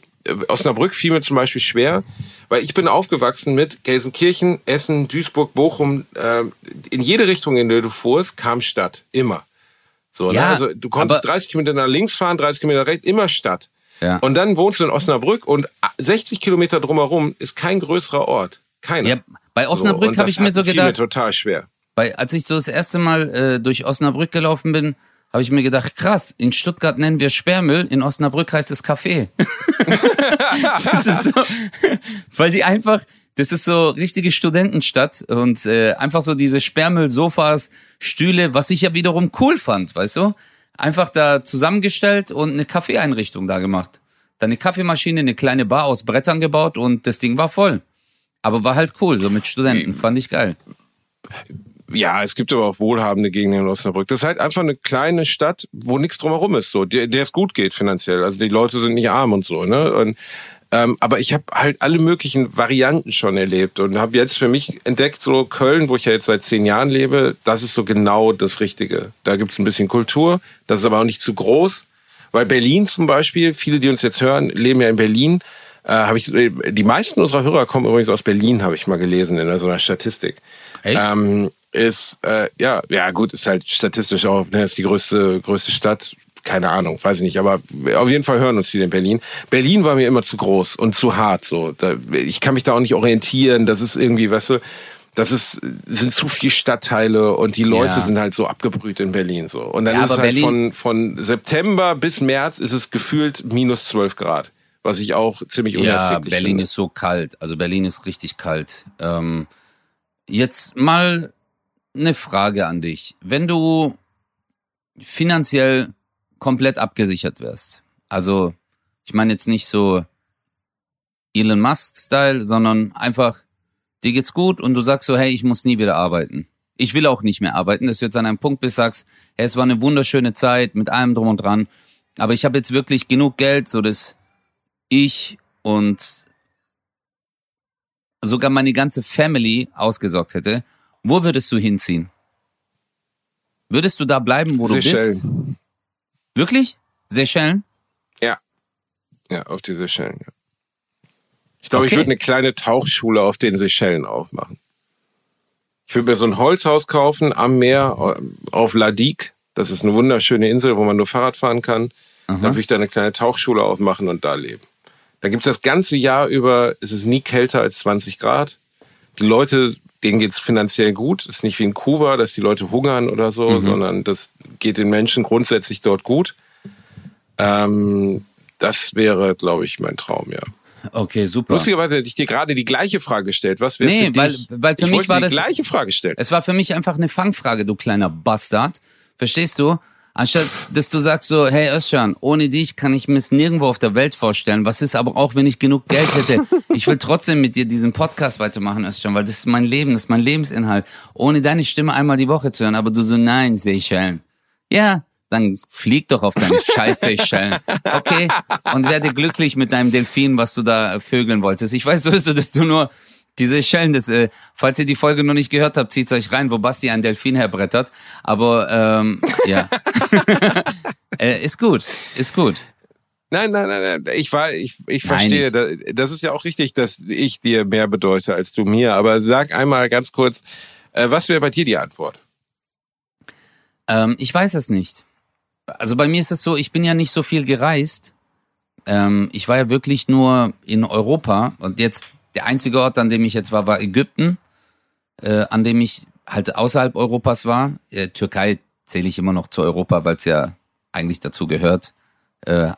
Osnabrück fiel mir zum Beispiel schwer, weil ich bin aufgewachsen mit Gelsenkirchen, Essen, Duisburg, Bochum. Äh, in jede Richtung, in der du fuhrst, kam Stadt. Immer. So,
Ja,
ne? Also du konntest
aber-
30 Kilometer nach links fahren, 30 Kilometer nach rechts, immer Stadt.
Ja.
Und dann wohnst du in Osnabrück und 60 Kilometer drumherum ist kein größerer Ort. Keiner.
Ja, bei Osnabrück
und
habe ich mir so
fiel mir
gedacht,
total schwer.
weil als ich so das erste Mal äh, durch Osnabrück gelaufen bin, habe ich mir gedacht, krass, in Stuttgart nennen wir Sperrmüll, in Osnabrück heißt es Café. das ist so, weil die einfach, das ist so richtige Studentenstadt und äh, einfach so diese Sperrmüll-Sofas, Stühle, was ich ja wiederum cool fand, weißt du? Einfach da zusammengestellt und eine Kaffeeeinrichtung da gemacht. Dann eine Kaffeemaschine, eine kleine Bar aus Brettern gebaut und das Ding war voll. Aber war halt cool, so mit Studenten, fand ich geil.
Ja, es gibt aber auch wohlhabende Gegenden in Osnabrück. Das ist halt einfach eine kleine Stadt, wo nichts drumherum ist, so, der, der es gut geht finanziell. Also die Leute sind nicht arm und so, ne? Und, ähm, aber ich habe halt alle möglichen Varianten schon erlebt und habe jetzt für mich entdeckt, so Köln, wo ich ja jetzt seit zehn Jahren lebe, das ist so genau das Richtige. Da gibt's ein bisschen Kultur, das ist aber auch nicht zu groß. Weil Berlin zum Beispiel, viele, die uns jetzt hören, leben ja in Berlin. Äh, hab ich, die meisten unserer Hörer kommen übrigens aus Berlin, habe ich mal gelesen in so einer Statistik.
Echt?
Ähm, ist, äh, ja, ja gut, ist halt statistisch auch, ne, ist die größte, größte Stadt. Keine Ahnung, weiß ich nicht, aber auf jeden Fall hören uns viele in Berlin. Berlin war mir immer zu groß und zu hart, so. Da, ich kann mich da auch nicht orientieren, das ist irgendwie, weißt du, das ist, sind zu viele Stadtteile und die Leute
Ja.
sind halt so abgebrüht in Berlin, so. Und dann
Ja,
ist es halt
Berlin-
von, von September bis März ist es gefühlt minus 12 Grad. Was ich auch ziemlich
Ja,
unerträglich
Berlin
finde.
ist so kalt. Also Berlin ist richtig kalt. Ähm, jetzt mal eine Frage an dich. Wenn du finanziell komplett abgesichert wärst, also ich meine jetzt nicht so Elon Musk-Style, sondern einfach, dir geht's gut und du sagst so, hey, ich muss nie wieder arbeiten. Ich will auch nicht mehr arbeiten, dass du jetzt an einem Punkt bist, sagst, hey, es war eine wunderschöne Zeit mit allem drum und dran, aber ich habe jetzt wirklich genug Geld, so dass ich und sogar meine ganze Family ausgesorgt hätte, wo würdest du hinziehen? Würdest du da bleiben, wo du bist?
Seychellen.
Wirklich? Seychellen?
Ja, auf die Seychellen, ja. Ich glaube, ich
Okay.
würde eine kleine Tauchschule auf den Seychellen aufmachen. Ich würde mir so ein Holzhaus kaufen am Meer auf Ladik. Das ist eine wunderschöne Insel, wo man nur Fahrrad fahren kann. Dann würde ich da eine kleine Tauchschule aufmachen und da leben. Da gibt's das ganze Jahr über, es ist nie kälter als 20 Grad. Die Leute, denen geht's finanziell gut. Es ist nicht wie in Kuba, dass die Leute hungern oder so,
Mhm.
sondern das geht den Menschen grundsätzlich dort gut. Ähm, das wäre, glaube ich, mein Traum, ja.
Okay, super.
Lustigerweise hätte ich dir gerade die gleiche Frage gestellt. Was wäre
Nee,
für
weil-
dich?
weil für
ich
mich war
die
das-
gleiche Frage stellen.
Es war für mich einfach eine Fangfrage, du kleiner Bastard. Verstehst du? Anstatt, dass du sagst so, hey Özcan, ohne dich kann ich mir es nirgendwo auf der Welt vorstellen. Was ist aber auch, wenn ich genug Geld hätte? Ich will trotzdem mit dir diesen Podcast weitermachen, Özcan, weil das ist mein Leben, das ist mein Lebensinhalt. Ohne deine Stimme einmal die Woche zu hören, aber du so, nein, Seychellen. Ja, dann flieg doch auf deine scheiß Seychellen. Okay? Und werde glücklich mit deinem Delfin, was du da vögeln wolltest. Ich weiß sowieso, dass du nur Die Seychellen, das, äh, falls ihr die Folge noch nicht gehört habt, zieht's euch rein, wo Basti einen Delfin herbrettert. Aber ähm, ja, äh, ist gut, ist gut.
Nein, nein, nein, nein. Ich war, ich, ich
Nein,
verstehe.
ich-
Da- Das ist ja auch richtig, dass ich dir mehr bedeute als du mir. Aber sag einmal ganz kurz, äh, was wäre bei dir die Antwort?
Ähm, ich weiß es nicht. Also bei mir ist es so, ich bin ja nicht so viel gereist. Ähm, ich war ja wirklich nur in Europa und jetzt der einzige Ort, an dem ich jetzt war, war Ägypten, äh, an dem ich halt außerhalb Europas war. Äh, Türkei zähle ich immer noch zu Europa, weil es ja eigentlich dazu gehört. Äh,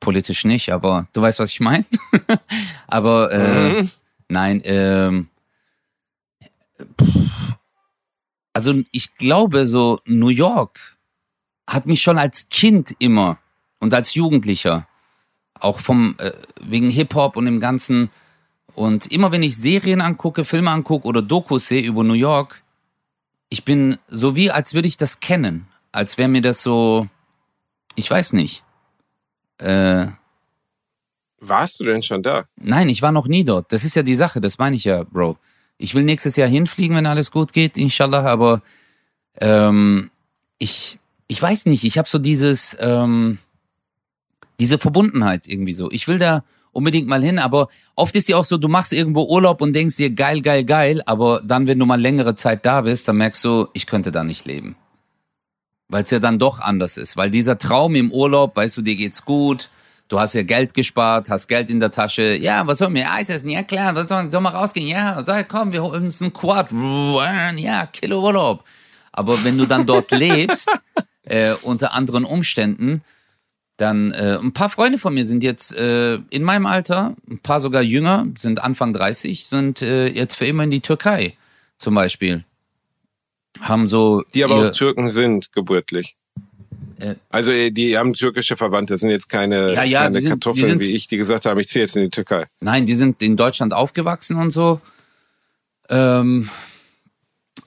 politisch nicht, aber du weißt, was ich meine. aber äh,
Mhm.
Nein, ähm, also ich glaube so New York hat mich schon als Kind immer und als Jugendlicher auch vom äh, wegen Hip Hop und dem ganzen und immer wenn ich Serien angucke, Filme angucke oder Dokus sehe über New York, ich bin so wie als würde ich das kennen, als wäre mir das so, ich weiß nicht. Äh,
Warst du denn schon da?
Nein, ich war noch nie dort. Das ist ja die Sache, das meine ich ja, Bro. Ich will nächstes Jahr hinfliegen, wenn alles gut geht, inshallah, aber ähm, ich, ich weiß nicht, ich habe so dieses, ähm, diese Verbundenheit irgendwie so. Ich will da unbedingt mal hin, aber oft ist ja auch so, du machst irgendwo Urlaub und denkst dir geil, geil, geil, aber dann, wenn du mal längere Zeit da bist, dann merkst du, ich könnte da nicht leben. Weil es ja dann doch anders ist. Weil dieser Traum im Urlaub, weißt du, dir geht's gut, du hast ja Geld gespart, hast Geld in der Tasche. Ja, was sollen wir Eis essen? Ja, klar, soll, soll mal rausgehen? Ja, sag, komm, wir holen uns einen Quad. Ja, Kilo Urlaub. Aber wenn du dann dort lebst, äh, unter anderen Umständen, dann äh, ein paar Freunde von mir sind jetzt äh, in meinem Alter, ein paar sogar jünger, sind Anfang 30, sind äh, jetzt für immer in die Türkei zum Beispiel. Haben so
Die aber auch Türken sind, geburtlich.
Äh,
Also äh, die haben türkische Verwandte, sind jetzt keine,
Ja, ja,
keine
sind-
Kartoffeln,
sind-
wie ich, die gesagt haben, ich ziehe jetzt in die Türkei.
Nein, die sind in Deutschland aufgewachsen und so. Ähm,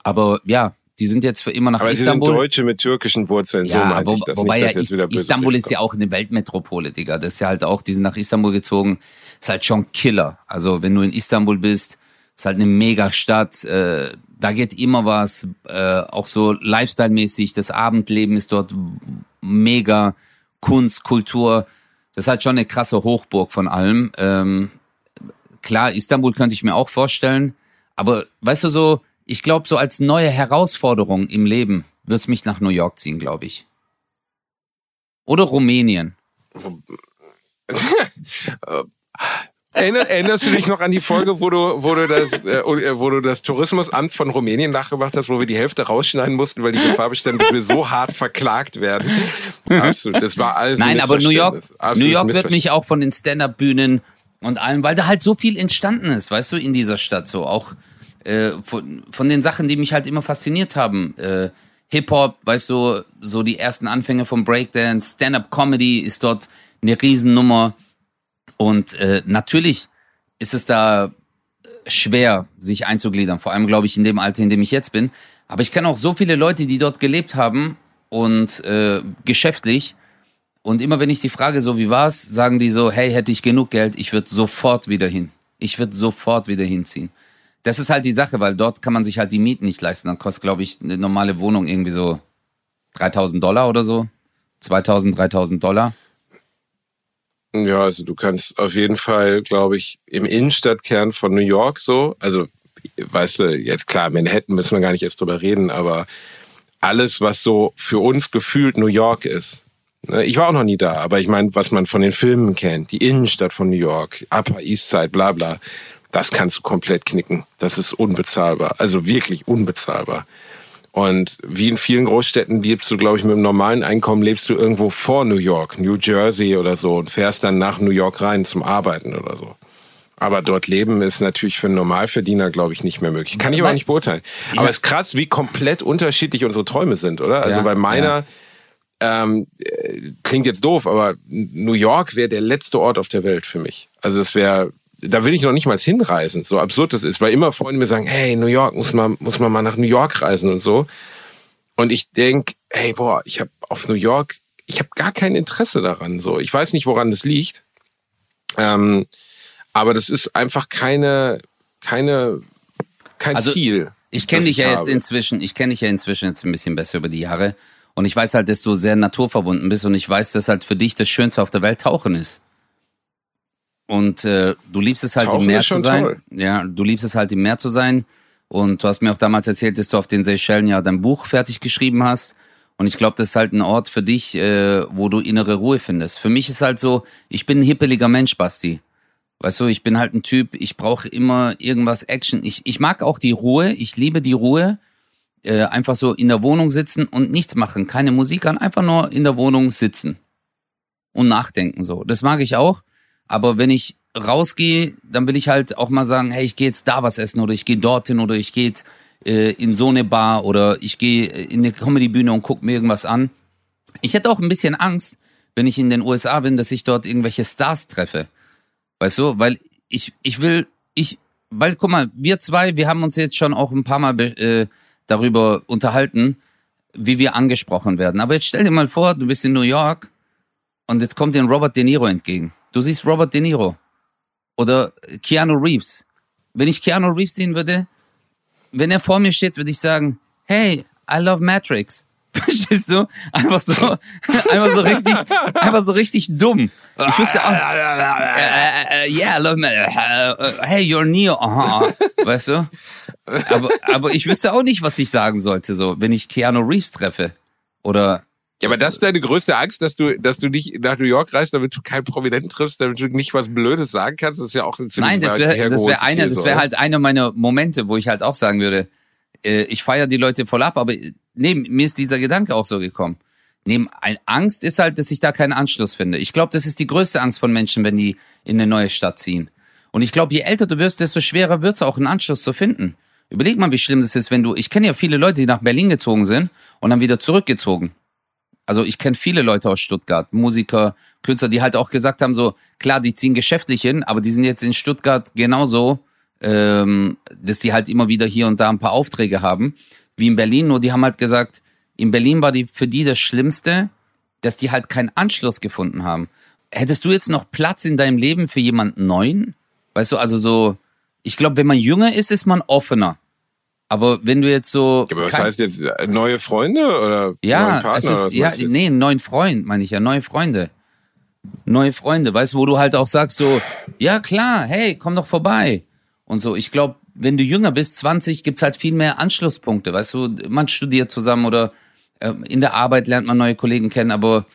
aber ja, die sind jetzt für immer nach
Aber sie sind
Istanbul.
Deutsche mit türkischen Wurzeln, so
ja,
meinte
wo,
das.
wobei
nicht,
ja
dass jetzt
Is
wieder böse
Istanbul ist ja auch eine Weltmetropole, Digga. Das ist ja halt auch, die sind nach Istanbul gezogen. Ist halt schon Killer. Also wenn du in Istanbul bist, ist halt eine Megastadt. Äh, da geht immer was. Äh, auch so Lifestyle-mäßig. Das Abendleben ist dort mega. Kunst, Kultur. Das ist halt schon eine krasse Hochburg von allem. Ähm, klar, Istanbul könnte ich mir auch vorstellen. Aber weißt du so, ich glaube, so als neue Herausforderung im Leben wird's mich nach New York ziehen, glaube ich. Oder Rumänien.
Erinner, erinnerst du dich noch an die Folge, wo du, wo du das, äh, wo du das Tourismusamt von Rumänien nachgemacht hast, wo wir die Hälfte rausschneiden mussten, weil die Gefahr bestand, dass wir so hart verklagt werden? Absolut. Das war alles. ein
Nein, aber New York. New York wird mich auch von den Stand-up-Bühnen und allem, weil da halt so viel entstanden ist, weißt du, in dieser Stadt so auch äh, von, von den Sachen, die mich halt immer fasziniert haben. Äh, Hip-Hop, weißt du, so die ersten Anfänge vom Breakdance, Stand-up-Comedy ist dort eine Riesennummer. Und äh, natürlich ist es da schwer, sich einzugliedern. Vor allem, glaube ich, in dem Alter, in dem ich jetzt bin. Aber ich kenne auch so viele Leute, die dort gelebt haben und äh, geschäftlich. Und immer wenn ich die frage, so wie war's, sagen die so, hey, hätte ich genug Geld, ich würde sofort wieder hin. Ich würde sofort wieder hinziehen. Das ist halt die Sache, weil dort kann man sich halt die Mieten nicht leisten. Dann kostet, glaube ich, eine normale Wohnung irgendwie so 3000 Dollar oder so. 2000, 3000 Dollar.
Ja, also du kannst auf jeden Fall, glaube ich, im Innenstadtkern von New York so, also weißt du, jetzt klar, Manhattan müssen wir gar nicht erst drüber reden, aber alles, was so für uns gefühlt New York ist. ne, Ich war auch noch nie da, aber ich meine, was man von den Filmen kennt, die Innenstadt von New York, Upper East Side, bla bla, das kannst du komplett knicken. Das ist unbezahlbar, also wirklich unbezahlbar. Und wie in vielen Großstädten lebst du, glaube ich, mit einem normalen Einkommen lebst du irgendwo vor New York, New Jersey oder so und fährst dann nach New York rein zum Arbeiten oder so. Aber dort leben ist natürlich für einen Normalverdiener, glaube ich, nicht mehr möglich. Kann ich aber nicht beurteilen. Aber es ist krass, wie komplett unterschiedlich unsere Träume sind, oder? Also
Ja,
bei meiner, ähm, äh, klingt jetzt doof, aber New York wäre der letzte Ort auf der Welt für mich. Also es wäre, da will ich noch nicht mal hinreisen, so absurd das ist, weil immer Freunde mir sagen, hey, New York, muss man, muss man mal nach New York reisen und so. Und ich denk, hey, boah, ich habe auf New York, ich habe gar kein Interesse daran. So, ich weiß nicht, woran das liegt. Ähm, aber das ist einfach keine, keine, kein
Also,
Ziel.
Ich kenne dich ja jetzt
habe.
inzwischen, ich kenne dich ja inzwischen jetzt ein bisschen besser über die Jahre. Und ich weiß halt, dass du sehr naturverbunden bist und ich weiß, dass halt für dich das Schönste auf der Welt Tauchen ist. Und äh, du liebst es halt
Tauchen
im Meer zu sein.
toll.
Ja, du liebst es halt im Meer zu sein. Und du hast mir auch damals erzählt, dass du auf den Seychellen ja dein Buch fertig geschrieben hast. Und ich glaube, das ist halt ein Ort für dich, äh, wo du innere Ruhe findest. Für mich ist halt so, ich bin ein hippeliger Mensch, Basti. Weißt du, ich bin halt ein Typ, ich brauche immer irgendwas Action. Ich, ich mag auch die Ruhe, ich liebe die Ruhe. Äh, einfach so in der Wohnung sitzen und nichts machen, keine Musik an, einfach nur in der Wohnung sitzen und nachdenken so. Das mag ich auch. Aber wenn ich rausgehe, dann will ich halt auch mal sagen, hey, ich gehe jetzt da was essen oder ich gehe dorthin oder ich gehe jetzt äh, in so eine Bar oder ich gehe in eine Comedybühne und guck mir irgendwas an. Ich hätte auch ein bisschen Angst, wenn ich in den USA bin, dass ich dort irgendwelche Stars treffe. Weißt du, weil ich, ich will, ich, weil, guck mal, wir zwei, wir haben uns jetzt schon auch ein paar Mal äh, darüber unterhalten, wie wir angesprochen werden. Aber jetzt stell dir mal vor, du bist in New York und jetzt kommt dir ein Robert De Niro entgegen. Du siehst Robert De Niro oder Keanu Reeves. Wenn ich Keanu Reeves sehen würde, wenn er vor mir steht, würde ich sagen, hey, I love Matrix. Verstehst du? Einfach so, einfach so richtig, einfach so richtig dumm. Ich wüsste auch, äh, äh, yeah, I love Matrix. Äh, hey, you're Neo. Aha. Weißt du? Aber, aber ich wüsste auch nicht, was ich sagen sollte, so, wenn ich Keanu Reeves treffe. Oder,
Ja, aber das ist deine größte Angst, dass du, dass du nicht nach New York reist, damit du keinen Prominenten triffst, damit du nicht was Blödes sagen kannst. Das ist ja auch ein ziemlich
nein, das wäre, das wäre einer, das wäre halt einer meiner Momente, wo ich halt auch sagen würde, äh, ich feiere die Leute voll ab, aber nee, mir ist dieser Gedanke auch so gekommen. Neben ein Angst ist halt, dass ich da keinen Anschluss finde. Ich glaube, das ist die größte Angst von Menschen, wenn die in eine neue Stadt ziehen. Und ich glaube, je älter du wirst, desto schwerer wird es auch, einen Anschluss zu finden. Überleg mal, wie schlimm das ist, wenn du, ich kenne ja viele Leute, die nach Berlin gezogen sind und dann wieder zurückgezogen. Also ich kenne viele Leute aus Stuttgart, Musiker, Künstler, die halt auch gesagt haben, so, klar, die ziehen geschäftlich hin, aber die sind jetzt in Stuttgart genauso, ähm, dass die halt immer wieder hier und da ein paar Aufträge haben, wie in Berlin, nur die haben halt gesagt, in Berlin war die für die das Schlimmste, dass die halt keinen Anschluss gefunden haben. Hättest du jetzt noch Platz in deinem Leben für jemanden Neuen? Weißt du, also so, ich glaube, wenn man jünger ist, ist man offener. Aber wenn du jetzt so.
Ja, aber was heißt jetzt äh, neue Freunde oder
ja,
neuen
es
Partner?
ist,
Was
ja, nee, neuen Freund, meine ich ja, neue Freunde. Neue Freunde, weißt du, wo du halt auch sagst so, ja klar, hey, komm doch vorbei. Und so, ich glaube, wenn du jünger bist, 20, gibt's halt viel mehr Anschlusspunkte, weißt du, man studiert zusammen oder ähm, in der Arbeit lernt man neue Kollegen kennen, aber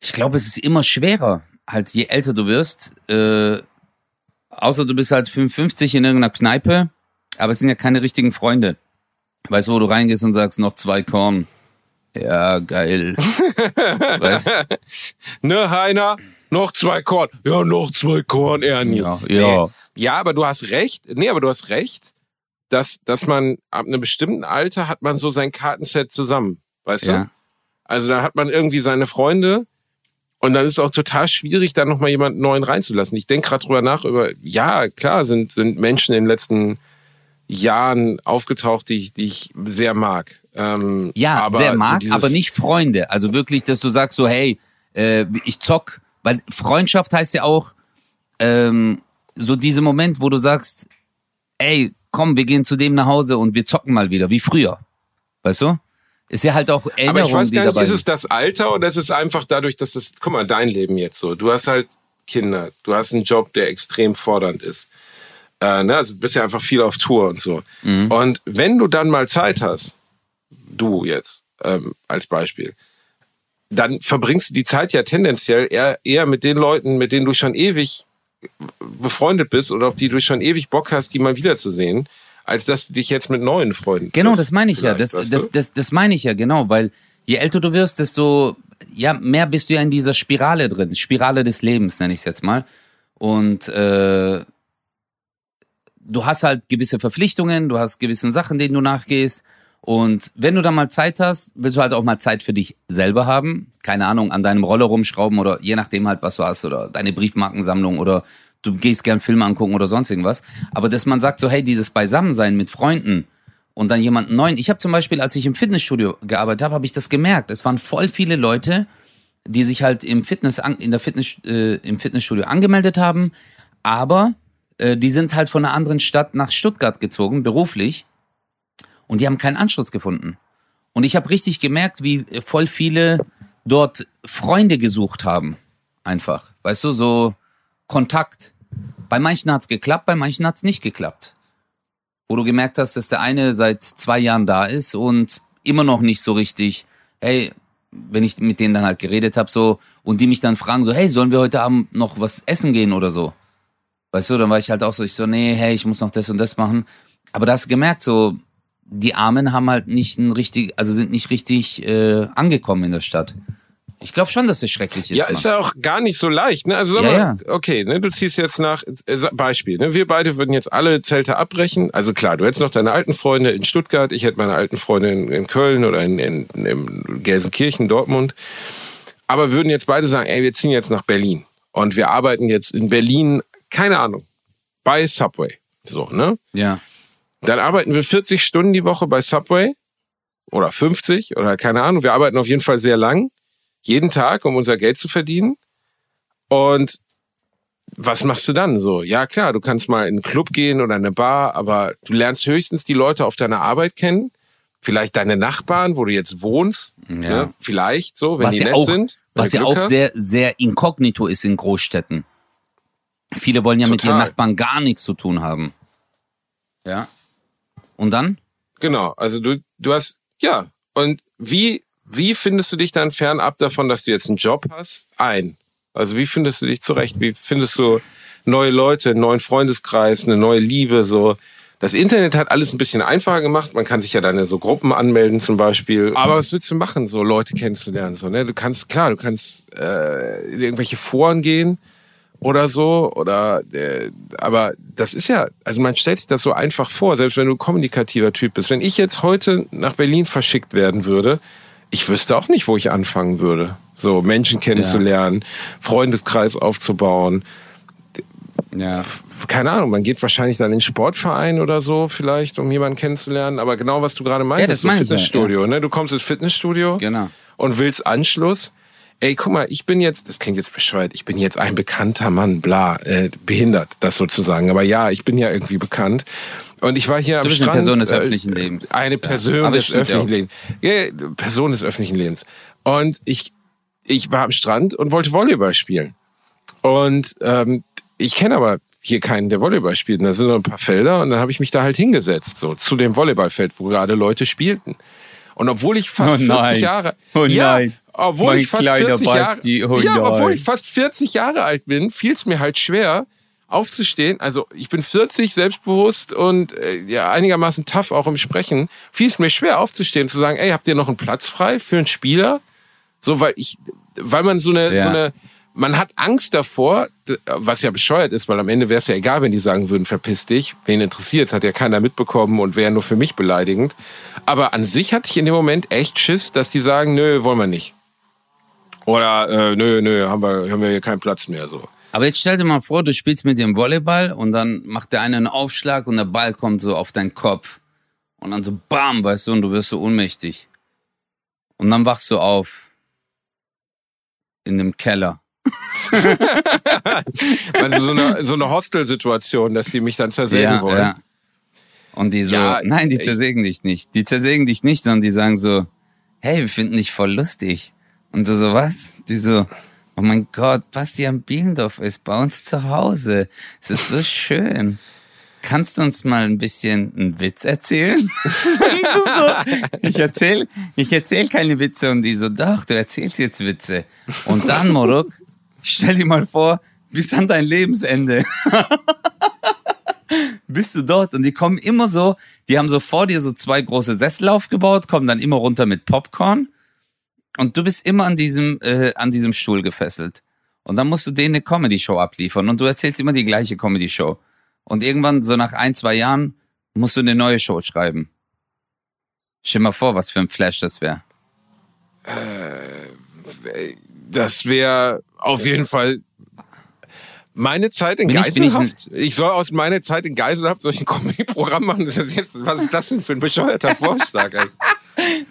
ich glaube, es ist immer schwerer, halt je älter du wirst, äh, außer du bist halt 55 in irgendeiner Kneipe, aber es sind ja keine richtigen Freunde. Weißt du, wo du reingehst und sagst, noch zwei Korn. Ja, geil. weißt
Ne, Heiner? Noch zwei Korn. Ja, noch zwei Korn, Ernie.
Ja, ja.
Nee. Ja, aber du hast recht. Nee, aber du hast recht, dass, dass man ab einem bestimmten Alter hat man so sein Kartenset zusammen. Weißt du?
Ja.
Also da hat man irgendwie seine Freunde und dann ist es auch total schwierig, da nochmal jemanden neuen reinzulassen. Ich denke gerade drüber nach über, ja, klar, sind, sind Menschen in den letzten Jahren aufgetaucht, die ich, die ich sehr mag. Ähm,
Ja,
aber
sehr
so
mag,
dieses-
aber nicht Freunde. Also wirklich, dass du sagst so, hey, äh, ich zock. Weil Freundschaft heißt ja auch ähm, so diese Moment, wo du sagst, ey, komm, wir gehen zu dem nach Hause und wir zocken mal wieder, wie früher. Weißt du? Ist ja halt auch
Aber
Erinnerung,
ich weiß gar nicht, ist es das Alter oder ist es einfach dadurch, dass das, guck mal, dein Leben jetzt so. Du hast halt Kinder, du hast einen Job, der extrem fordernd ist. Äh, ne? Also du bist ja einfach viel auf Tour und so.
Mhm.
Und wenn du dann mal Zeit hast, du jetzt ähm, als Beispiel, dann verbringst du die Zeit ja tendenziell eher, eher mit den Leuten, mit denen du schon ewig befreundet bist oder auf die du schon ewig Bock hast, die mal wiederzusehen, als dass du dich jetzt mit neuen Freunden
Genau,
triffst,
das meine ich ja. Das, das, das, das meine ich ja, genau, weil je älter du wirst, desto ja, mehr bist du ja in dieser Spirale drin. Spirale des Lebens, nenne ich es jetzt mal. Und äh, du hast halt gewisse Verpflichtungen, du hast gewissen Sachen, denen du nachgehst. Und wenn du dann mal Zeit hast, willst du halt auch mal Zeit für dich selber haben. Keine Ahnung, an deinem Roller rumschrauben oder je nachdem halt, was du hast oder deine Briefmarkensammlung oder du gehst gern Filme angucken oder sonst irgendwas. Aber dass man sagt so, hey, dieses Beisammensein mit Freunden und dann jemanden neuen. Ich habe zum Beispiel, als ich im Fitnessstudio gearbeitet habe, habe ich das gemerkt. Es waren voll viele Leute, die sich halt im Fitness in der Fitness äh, im Fitnessstudio angemeldet haben, aber äh, die sind halt von einer anderen Stadt nach Stuttgart gezogen, beruflich. Und die haben keinen Anschluss gefunden. Und ich habe richtig gemerkt, wie voll viele dort Freunde gesucht haben. Einfach. Weißt du, so Kontakt. Bei manchen hat's geklappt, bei manchen hat's nicht geklappt. Wo du gemerkt hast, dass der eine seit zwei Jahren da ist und immer noch nicht so richtig, hey, wenn ich mit denen dann halt geredet habe, so, und die mich dann fragen, so, hey, sollen wir heute Abend noch was essen gehen oder so? Weißt du, dann war ich halt auch so, ich so, nee, hey, ich muss noch das und das machen. Aber da hast du gemerkt, so, die Armen haben halt nicht ein richtig, also sind nicht richtig äh, angekommen in der Stadt. Ich glaube schon, dass das schrecklich ist.
Ja, ist ja auch gar nicht so leicht. Ne? Also sag
Ja,
mal, okay, ne, du ziehst jetzt nach äh, Beispiel. Ne? Wir beide würden jetzt alle Zelte abbrechen. Also klar, du hättest noch deine alten Freunde in Stuttgart, ich hätte meine alten Freunde in, in Köln oder in, in, in Gelsenkirchen, Dortmund. Aber würden jetzt beide sagen, ey, wir ziehen jetzt nach Berlin und wir arbeiten jetzt in Berlin, keine Ahnung, bei Subway. So, ne?
Ja.
Dann arbeiten wir 40 Stunden die Woche bei Subway oder 50 oder keine Ahnung. Wir arbeiten auf jeden Fall sehr lang, jeden Tag, um unser Geld zu verdienen. Und was machst du dann so? Ja, klar, du kannst mal in einen Club gehen oder eine Bar, aber du lernst höchstens die Leute auf deiner Arbeit kennen. Vielleicht deine Nachbarn, wo du jetzt wohnst.
Ja.
Ne? Vielleicht so, wenn
was
die
ja
nett
auch,
sind.
was ja
Glück
auch
hast.
sehr, sehr inkognito ist in Großstädten. Viele wollen ja mit ihren
Total.
Nachbarn gar nichts zu tun haben. Ja. Und dann?
Genau, also du, du hast, ja. Und wie, wie findest du dich dann fernab davon, dass du jetzt einen Job hast, ein? Also wie findest du dich zurecht? Wie findest du neue Leute, einen neuen Freundeskreis, eine neue Liebe, so? Das Internet hat alles ein bisschen einfacher gemacht. Man kann sich ja dann in so Gruppen anmelden zum Beispiel. Aber was willst du machen, so Leute kennenzulernen? So, ne? Du kannst, klar, du kannst äh, in irgendwelche Foren gehen oder so oder äh, aber das ist ja also man stellt sich das so einfach vor selbst wenn du kommunikativer Typ bist. Wenn ich jetzt heute nach Berlin verschickt werden würde ich wüsste auch nicht wo ich anfangen würde. So Menschen kennenzulernen Freundeskreis aufzubauen.
Ja.
keine Ahnung man geht wahrscheinlich dann in den Sportverein oder so vielleicht um jemanden kennenzulernen. Aber genau was du gerade meintest
das
so
ich ja,
Fitnessstudio ne? Du kommst ins Fitnessstudio
Genau.
und willst Anschluss. Ey, guck mal, ich bin jetzt, das klingt jetzt bescheuert, ich bin jetzt ein bekannter Mann, bla, äh, behindert, das sozusagen. Aber ja, ich bin ja irgendwie bekannt. Und ich war hier am
bist eine
Strand.
Person des
äh,
öffentlichen Lebens.
Eine Person
es
des
ja
öffentlichen Lebens. Ja, Person des öffentlichen Lebens. Und ich, ich war am Strand und wollte Volleyball spielen. Und ähm, ich kenne aber hier keinen, der Volleyball spielt. Und da sind noch ein paar Felder und dann habe ich mich da halt hingesetzt, so zu dem Volleyballfeld, wo gerade Leute spielten. Und obwohl ich fast
Oh nein.
40 Jahre,
Oh
ja,
nein.
Obwohl ich fast
kleiner
40
Basti,
Jahre,
oh
ja, obwohl ich fast 40 Jahre alt bin, fiel es mir halt schwer aufzustehen. Also ich bin 40, selbstbewusst und äh, ja einigermaßen tough auch im Sprechen. Fiel es mir schwer aufzustehen, zu sagen, ey, habt ihr noch einen Platz frei für einen Spieler? So, weil ich, weil man so eine,
Ja.
so eine, man hat Angst davor, was ja bescheuert ist, weil am Ende wäre es ja egal, wenn die sagen würden, verpiss dich. Wen interessiert, hat ja keiner mitbekommen und wäre nur für mich beleidigend. Aber an sich hatte ich in dem Moment echt Schiss, dass die sagen, nö, wollen wir nicht. Oder äh, nö, nö, haben wir, haben wir hier keinen Platz mehr. So.
Aber jetzt stell dir mal vor, du spielst mit dem Volleyball und dann macht der eine einen Aufschlag und der Ball kommt so auf deinen Kopf. Und dann so bam, weißt du, und du wirst so ohnmächtig. Und dann wachst du auf. In dem Keller.
Also so eine, so eine Hostel-Situation, dass die mich dann zersägen wollen.
Und die so,
Ja,
nein, die zersägen dich nicht. Die zersägen dich nicht, sondern die sagen so, hey, wir finden dich voll lustig. Und du so, was? Die so, oh mein Gott, Bastian Bielendorf ist bei uns zu Hause. Es ist so schön. Kannst du uns mal ein bisschen einen Witz erzählen? So, ich erzähl, ich erzähl keine Witze. Und die so, doch, du erzählst jetzt Witze. Und dann, Morok, stell dir mal vor, bis an dein Lebensende bist du dort und die kommen immer so, die haben so vor dir so zwei große Sessel aufgebaut, kommen dann immer runter mit Popcorn und du bist immer an diesem, äh, an diesem Stuhl gefesselt. Und dann musst du denen eine Comedy-Show abliefern und du erzählst immer die gleiche Comedy-Show. Und irgendwann, so nach ein, zwei Jahren, musst du eine neue Show schreiben. Stell mal vor, was für ein Flash das wäre.
Das wäre auf jeden Fall meine Zeit in
Bin ich- bin ich
Geiselhaft. Ich, soll aus meiner Zeit in Geiselhaft solch ein Comedy-Programm machen. Das ist jetzt, was ist das denn für ein bescheuerter Vorschlag? Ey?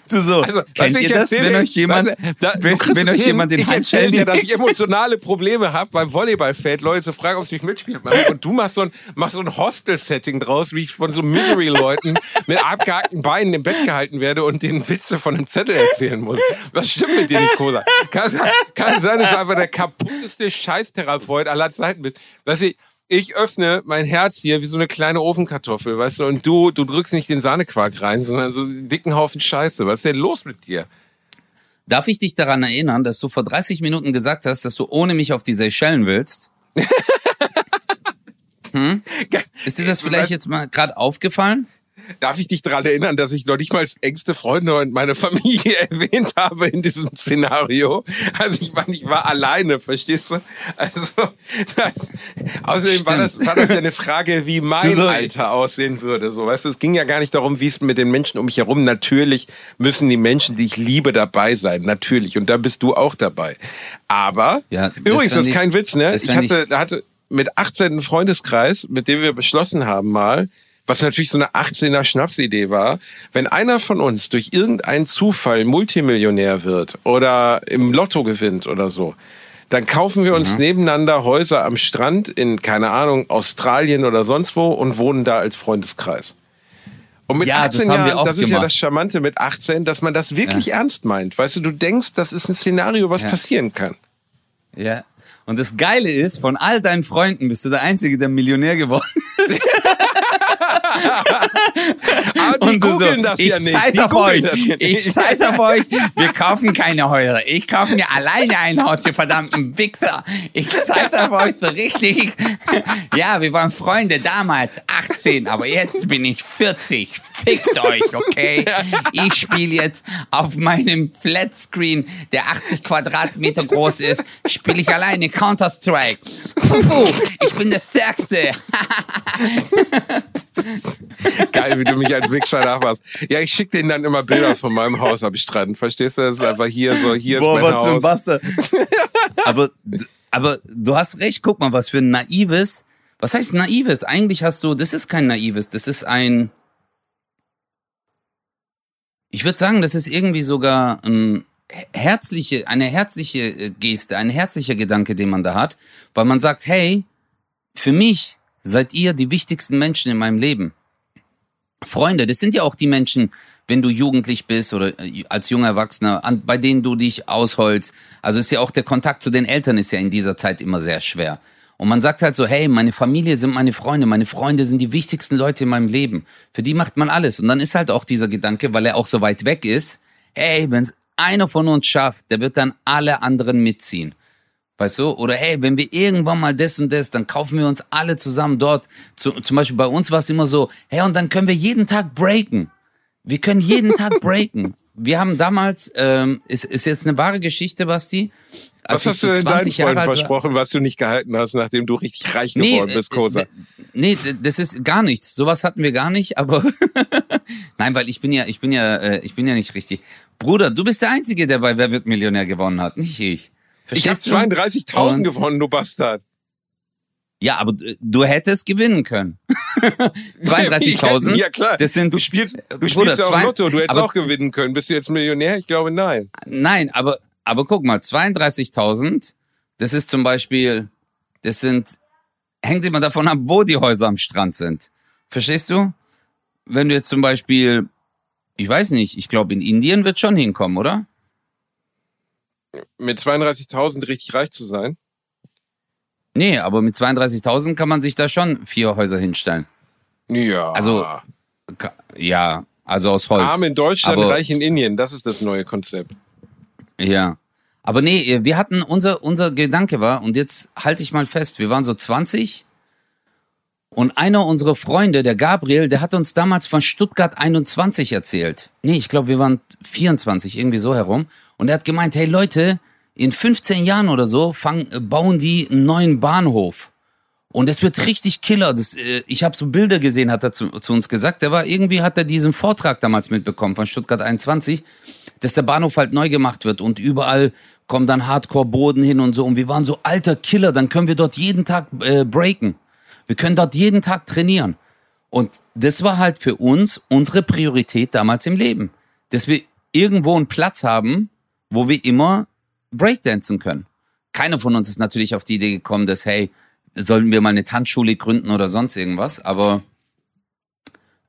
Du so,
Also,
kennt ihr das,
erzähle,
wenn euch jemand,
da-
wenn, wenn euch
hin.
jemand den hält?
dir, dass ich emotionale Probleme habe beim Volleyballfeld, Leute zu fragen, ob sie mich mitspielen machen. Und du machst so ein, machst so ein Hostel-Setting draus, wie ich von so Misery-Leuten mit abgehackten Beinen im Bett gehalten werde und den Witze von einem Zettel erzählen muss. Was stimmt mit dir nicht, Kosa? Kann, kann sein, dass du einfach der kaputteste Scheißtherapeut aller Zeiten bist. Weißt du, ich öffne mein Herz hier wie so eine kleine Ofenkartoffel, weißt du, und du, du drückst nicht den Sahnequark rein, sondern so einen dicken Haufen Scheiße. Was ist denn los mit dir?
Darf ich dich daran erinnern, dass du vor 30 Minuten gesagt hast, dass du ohne mich auf die Seychellen willst? Hm? Ist dir das vielleicht jetzt mal gerade aufgefallen?
Darf ich dich daran erinnern, dass ich noch nicht mal engste Freunde und meine Familie erwähnt habe in diesem Szenario? Also ich meine, ich war alleine, verstehst du? Also das, außerdem war das, war das ja eine Frage, wie mein
so-
Alter aussehen würde. So, weißt du, es ging ja gar nicht darum, wie es mit den Menschen um mich herum. Natürlich müssen die Menschen, die ich liebe, dabei sein. Natürlich. Und da bist du auch dabei. Aber
Ja,
übrigens, das ist kein Witz, ne? Ich hatte, hatte mit 18 einen Freundeskreis, mit dem wir beschlossen haben mal, was natürlich so eine 18er Schnapsidee war, wenn einer von uns durch irgendeinen Zufall Multimillionär wird oder im Lotto gewinnt oder so, dann kaufen wir uns nebeneinander Häuser am Strand in, keine Ahnung, Australien oder sonst wo und wohnen da als Freundeskreis. Und mit
Ja, das
18
haben wir
Jahren, das ist ja
gemacht.
das Charmante mit 18, dass man das wirklich ernst meint. Weißt du, du denkst, das ist ein Szenario, was
Ja.
passieren kann.
Ja. Und das Geile ist, von all deinen Freunden bist du der Einzige, der Millionär geworden ist.
Aber die
Und
googeln
so,
das
ich
ja nicht.
scheiß auf euch. Ich scheiß auf euch. Wir kaufen keine Häuser. Ich kaufe mir alleine ein Haus, ihr verdammten Wichser. Ich scheiß auf euch so richtig. Ja, wir waren Freunde damals, 18, aber jetzt bin ich 40. Fickt euch, okay? Ich spiele jetzt auf meinem Flatscreen, der 80 Quadratmeter groß ist, spiele ich alleine Counter-Strike. Ich bin der Stärkste.
Geil, wie du mich als Wichser nachmachst. Ja, ich schicke denen dann immer Bilder von meinem Haus am Strand. Verstehst du? Das ist einfach hier so, hier ist mein Haus.
Bastard. aber, aber du hast recht, guck mal, was für ein naives, was heißt naives? Eigentlich hast du, das ist kein naives, das ist ein, ich würde sagen, das ist irgendwie sogar ein herzliche, eine herzliche äh, Geste, ein herzlicher Gedanke, den man da hat, weil man sagt, hey, für mich seid ihr die wichtigsten Menschen in meinem Leben. Freunde, das sind ja auch die Menschen, wenn du jugendlich bist oder äh, als junger Erwachsener, an, bei denen du dich ausholst. Also ist ja auch der Kontakt zu den Eltern ist ja in dieser Zeit immer sehr schwer. Und man sagt halt so, hey, meine Familie sind meine Freunde, meine Freunde sind die wichtigsten Leute in meinem Leben. Für die macht man alles. Und dann ist halt auch dieser Gedanke, weil er auch so weit weg ist, hey, wenn es einer von uns schafft, der wird dann alle anderen mitziehen. Weißt du? Oder hey, wenn wir irgendwann mal das und das, dann kaufen wir uns alle zusammen dort. Zu, zum Beispiel bei uns war es immer so, hey, und dann können wir jeden Tag breaken. Wir können jeden Tag breaken. Wir haben damals, ähm, ist, ist jetzt eine wahre Geschichte, Basti.
Was
Als ich
hast du denn deinen Freunden versprochen, was du nicht gehalten hast, nachdem du richtig reich geworden bist,
äh,
Kosa?
Nee, das ist gar nichts. Sowas hatten wir gar nicht, aber nein, weil ich bin ja, ich bin ja, äh, ich bin ja nicht richtig. Bruder, du bist der Einzige, der bei Wer wird Millionär gewonnen hat, nicht ich.
Ich habe
Verstehst du?
32.000
Und-
gewonnen, du Bastard.
Ja, aber du- hättest gewinnen können. 32.000.
Ja, klar.
Das sind
du spielst, du
Bruder,
spielst ja auch Lotto, du hättest
aber-
auch gewinnen können. Bist du jetzt Millionär? Ich glaube, nein.
Nein, aber, aber guck mal, 32.000, das ist zum Beispiel, das sind, hängt immer davon ab, wo die Häuser am Strand sind. Verstehst du? Wenn du jetzt zum Beispiel, ich weiß nicht, ich glaube in Indien wird schon hinkommen, oder?
Mit 32.000 richtig reich zu sein?
Nee, aber mit 32.000 kann man sich da schon vier Häuser hinstellen.
Ja.
Also, Ja, also aus Holz.
Arm in Deutschland,
aber,
reich in Indien. Das ist das neue Konzept.
Ja. Aber nee, wir hatten, unser, unser Gedanke war, und jetzt halte ich mal fest, wir waren so 20 und einer unserer Freunde, der Gabriel, der hat uns damals von Stuttgart 21 erzählt. Nee, ich glaube, wir waren 24, irgendwie so herum. Und er hat gemeint, hey Leute, in 15 Jahren oder so fangen, äh, bauen die einen neuen Bahnhof. Und es wird richtig killer. Das, äh, ich habe so Bilder gesehen, hat er zu, zu uns gesagt. Der war irgendwie hat er diesen Vortrag damals mitbekommen von Stuttgart 21, dass der Bahnhof halt neu gemacht wird und überall kommt dann Hardcore-Boden hin und so. Und wir waren so alter Killer, dann können wir dort jeden Tag äh, breaken. Wir können dort jeden Tag trainieren. Und das war halt für uns unsere Priorität damals im Leben. dass wir irgendwo einen Platz haben, wo wir immer Breakdancen können. Keiner von uns ist natürlich auf die Idee gekommen, dass, hey, sollen wir mal eine Tanzschule gründen oder sonst irgendwas, aber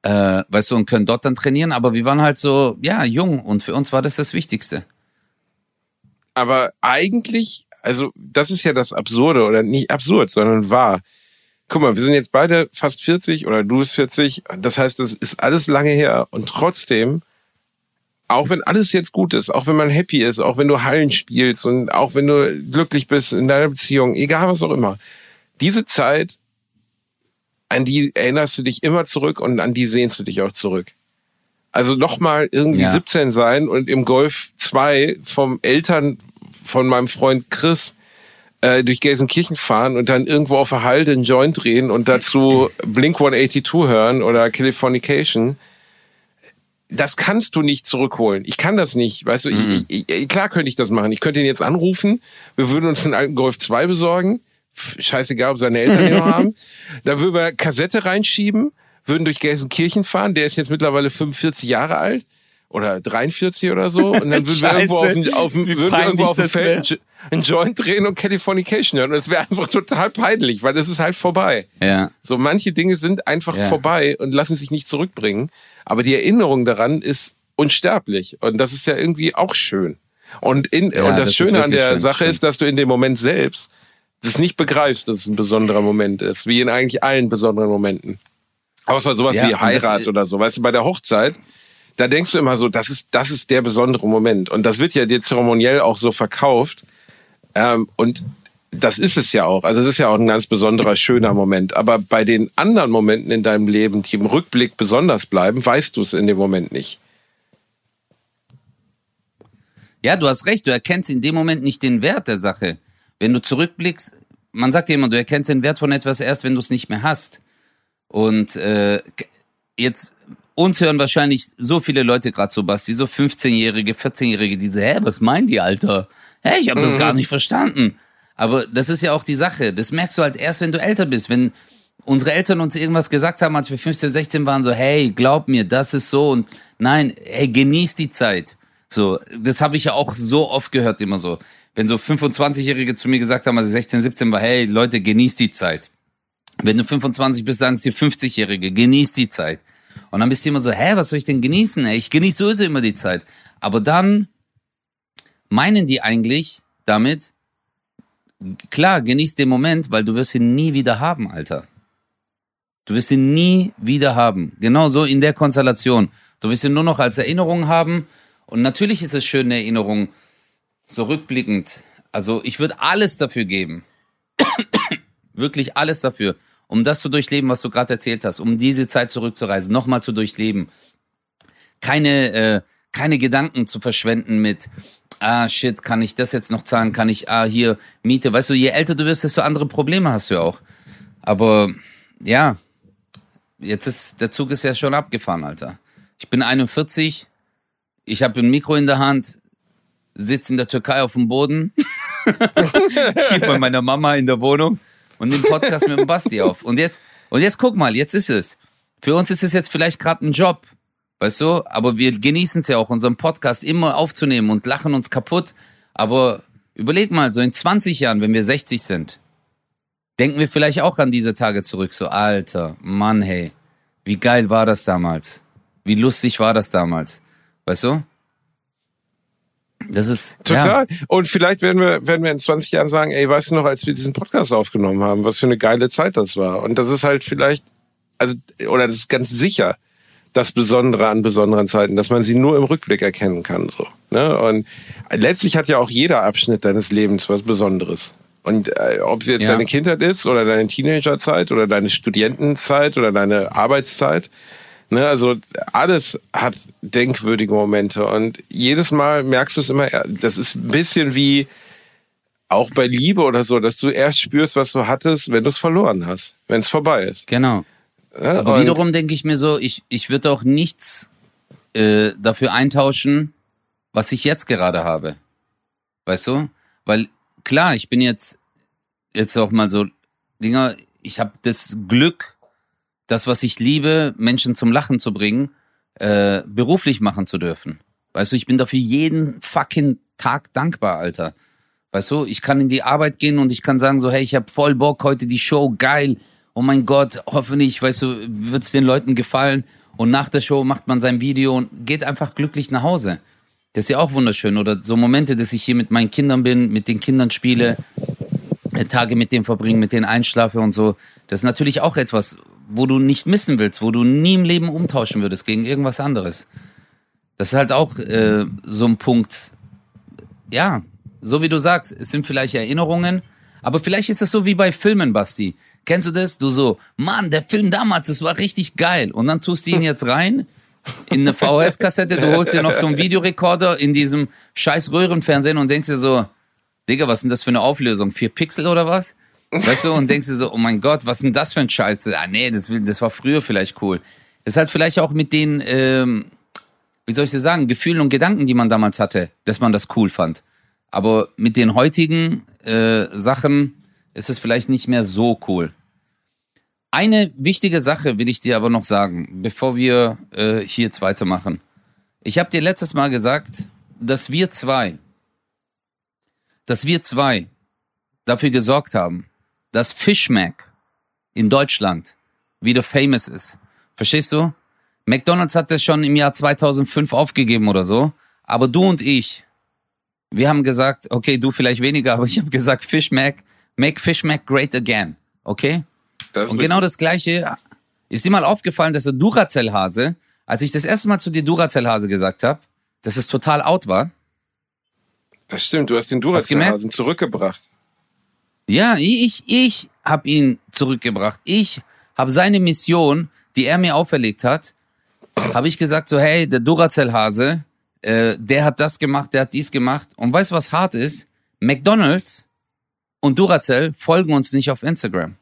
äh, weißt du, und können dort dann trainieren, aber wir waren halt so, ja, jung und für uns war das das Wichtigste.
Aber eigentlich, also das ist ja das Absurde oder nicht absurd, sondern wahr. Guck mal, wir sind jetzt beide fast 40 oder du bist 40. Das heißt, das ist alles lange her und trotzdem, auch wenn alles jetzt gut ist, auch wenn man happy ist, auch wenn du Hallen spielst und auch wenn du glücklich bist in deiner Beziehung, egal was auch immer, diese Zeit an die erinnerst du dich immer zurück und an die sehnst du dich auch zurück. Also nochmal irgendwie
Ja.
17 sein und im Golf 2 vom Eltern von meinem Freund Chris äh, durch Gelsenkirchen fahren und dann irgendwo auf der Halde einen Joint drehen und dazu Blink 182 hören oder Californication. Das kannst du nicht zurückholen. Ich kann das nicht. Weißt du,
Mhm.
ich, ich, klar könnte ich das machen. Ich könnte ihn jetzt anrufen. Wir würden uns einen alten Golf 2 besorgen. Scheißegal, ob seine Eltern den noch haben. Da würden wir Kassette reinschieben, würden durch Gelsenkirchen fahren. Der ist jetzt mittlerweile 45 Jahre alt oder 43 oder so. Und dann würden wir irgendwo auf dem, auf dem, würden wir irgendwo auf dem Feld Jo- einen Joint drehen und Californication hören. Und das wäre einfach total peinlich, weil das ist halt vorbei.
Ja.
So manche Dinge sind einfach
Ja.
vorbei und lassen sich nicht zurückbringen. Aber die Erinnerung daran ist unsterblich. Und das ist ja irgendwie auch schön. Und, in,
Ja,
und das,
das
Schöne an der
schön,
Sache
stimmt.
ist, dass du in dem Moment selbst das nicht begreifst, dass es ein besonderer Moment ist. Wie in eigentlich allen besonderen Momenten. Außer sowas
Ja,
wie Heirat oder so. Weißt du, bei der Hochzeit, da denkst du immer so, das ist, das ist der besondere Moment. Und das wird ja dir zeremoniell auch so verkauft. Ähm, und das ist es ja auch. Also es ist ja auch ein ganz besonderer, schöner Moment. Aber bei den anderen Momenten in deinem Leben, die im Rückblick besonders bleiben, weißt du es in dem Moment nicht.
Ja, du hast recht, du erkennst in dem Moment nicht den Wert der Sache. Wenn du zurückblickst, man sagt ja immer, du erkennst den Wert von etwas erst, wenn du es nicht mehr hast. Und äh, jetzt, uns hören wahrscheinlich so viele Leute gerade so, Basti, so 15-Jährige, 14-Jährige, die so, hä, was meinen die, Alter? Hä, ich habe das gar nicht verstanden. Aber das ist ja auch die Sache. Das merkst du halt erst, wenn du älter bist. Wenn unsere Eltern uns irgendwas gesagt haben, als wir 15, 16 waren, so, hey, glaub mir, das ist so und nein, hey, genieß die Zeit. So, das habe ich ja auch so oft gehört, immer so. Wenn so 25-Jährige zu mir gesagt haben, als ich 16, 17 war, hey, Leute, genieß die Zeit. Wenn du 25 bist, sagen es dir 50-Jährige, genieß die Zeit. Und dann bist du immer so, hä, was soll ich denn genießen? Ey, ich genieße sowieso immer die Zeit. Aber dann meinen die eigentlich damit, klar, genieß den Moment, weil du wirst ihn nie wieder haben, Alter. Du wirst ihn nie wieder haben. Genau so in der Konstellation. Du wirst ihn nur noch als Erinnerung haben. Und natürlich ist es schön, eine Erinnerung so rückblickend. Also ich würde alles dafür geben. Wirklich alles dafür, um das zu durchleben, was du gerade erzählt hast, um diese Zeit zurückzureisen, nochmal zu durchleben. Keine, äh, keine Gedanken zu verschwenden mit, ah shit, kann ich das jetzt noch zahlen, kann ich, ah hier, Miete. Weißt du, je älter du wirst, desto andere Probleme hast du ja auch. Aber ja, jetzt ist, der Zug ist ja schon abgefahren, Alter. Ich bin 41, ich habe ein Mikro in der Hand, sitze in der Türkei auf dem Boden, hier bei meiner Mama in der Wohnung und nehme Podcast mit dem Basti auf. Und jetzt, und jetzt guck mal, jetzt ist es. Für uns ist es jetzt vielleicht gerade ein Job, weißt du, aber wir genießen es ja auch, unseren Podcast immer aufzunehmen und lachen uns kaputt. Aber überleg mal, so in 20 Jahren, wenn wir 60 sind, denken wir vielleicht auch an diese Tage zurück. So, Alter, Mann, hey, wie geil war das damals? Wie lustig war das damals? Weißt du? Das ist Ja,
Total. Und vielleicht werden wir, werden wir in 20 Jahren sagen, ey, weißt du noch, als wir diesen Podcast aufgenommen haben, was für eine geile Zeit das war. Und das ist halt vielleicht, also, oder das ist ganz sicher das Besondere an besonderen Zeiten, dass man sie nur im Rückblick erkennen kann, so. Ne? Und letztlich hat ja auch jeder Abschnitt deines Lebens was Besonderes. Und äh, ob es jetzt
Ja.
deine Kindheit ist oder deine Teenagerzeit oder deine Studentenzeit oder deine Arbeitszeit, Ne, also alles hat denkwürdige Momente und jedes Mal merkst du es immer, das ist ein bisschen wie auch bei Liebe oder so, dass du erst spürst, was du hattest, wenn du es verloren hast, wenn es vorbei ist.
genau. Aber
Und-
wiederum denke ich mir so, ich, ich würde auch nichts äh, dafür eintauschen, was ich jetzt gerade habe. Weißt du? Weil klar, ich bin jetzt jetzt auch mal so Dinger, ich habe das Glück, das, was ich liebe, Menschen zum Lachen zu bringen, äh, beruflich machen zu dürfen. Weißt du, ich bin dafür jeden fucking Tag dankbar, Alter. Weißt du, ich kann in die Arbeit gehen und ich kann sagen so, hey, ich habe voll Bock heute die Show, geil. Oh mein Gott, hoffentlich, weißt du, wird's den Leuten gefallen. Und nach der Show macht man sein Video und geht einfach glücklich nach Hause. Das ist ja auch wunderschön. Oder so Momente, dass ich hier mit meinen Kindern bin, mit den Kindern spiele, äh, Tage mit denen verbringe, mit denen einschlafe und so. Das ist natürlich auch etwas, wo du nicht missen willst, wo du nie im Leben umtauschen würdest gegen irgendwas anderes. Das ist halt auch äh, so ein Punkt. Ja, so wie du sagst, es sind vielleicht Erinnerungen, aber vielleicht ist es so wie bei Filmen, Basti. Kennst du das? Du so, Mann, der Film damals, das war richtig geil. Und dann tust du ihn jetzt rein in eine VHS-Kassette, du holst dir noch so einen Videorekorder in diesem scheiß Röhrenfernsehen und denkst dir so, Digga, was ist das für eine Auflösung? Vier Pixel oder was? Weißt du, und denkst dir so, oh mein Gott, was ist das für ein Scheiß? Ah, nee, das, das war früher vielleicht cool. Das hat vielleicht auch mit den, ähm, wie soll ich das sagen, Gefühlen und Gedanken, die man damals hatte, dass man das cool fand. Aber mit den heutigen äh, Sachen ist es vielleicht nicht mehr so cool. Eine wichtige Sache will ich dir aber noch sagen, bevor wir äh, hier jetzt weitermachen. Ich habe dir letztes Mal gesagt, dass wir zwei, dass wir zwei dafür gesorgt haben, dass Fishmac in Deutschland wieder famous ist. Verstehst du? McDonald's hat das schon im Jahr 2005 aufgegeben oder so. Aber du und ich, wir haben gesagt, okay, du vielleicht weniger, aber ich habe gesagt, Fish Mac, make Fish Mac great again. Okay? und genau das Gleiche ist dir mal aufgefallen, dass der Duracell-Hase, als ich das erste Mal zu dir Duracell-Hase gesagt habe, dass es total out war.
Das stimmt, du hast den Duracell-Hasen zurückgebracht.
Ja, ich, ich habe ihn zurückgebracht. Ich habe seine Mission, die er mir auferlegt hat, habe ich gesagt so, hey, der Duracell-Hase, äh, der hat das gemacht, der hat dies gemacht. Und weißt du, was hart ist? McDonald's und Duracell folgen uns nicht auf Instagram.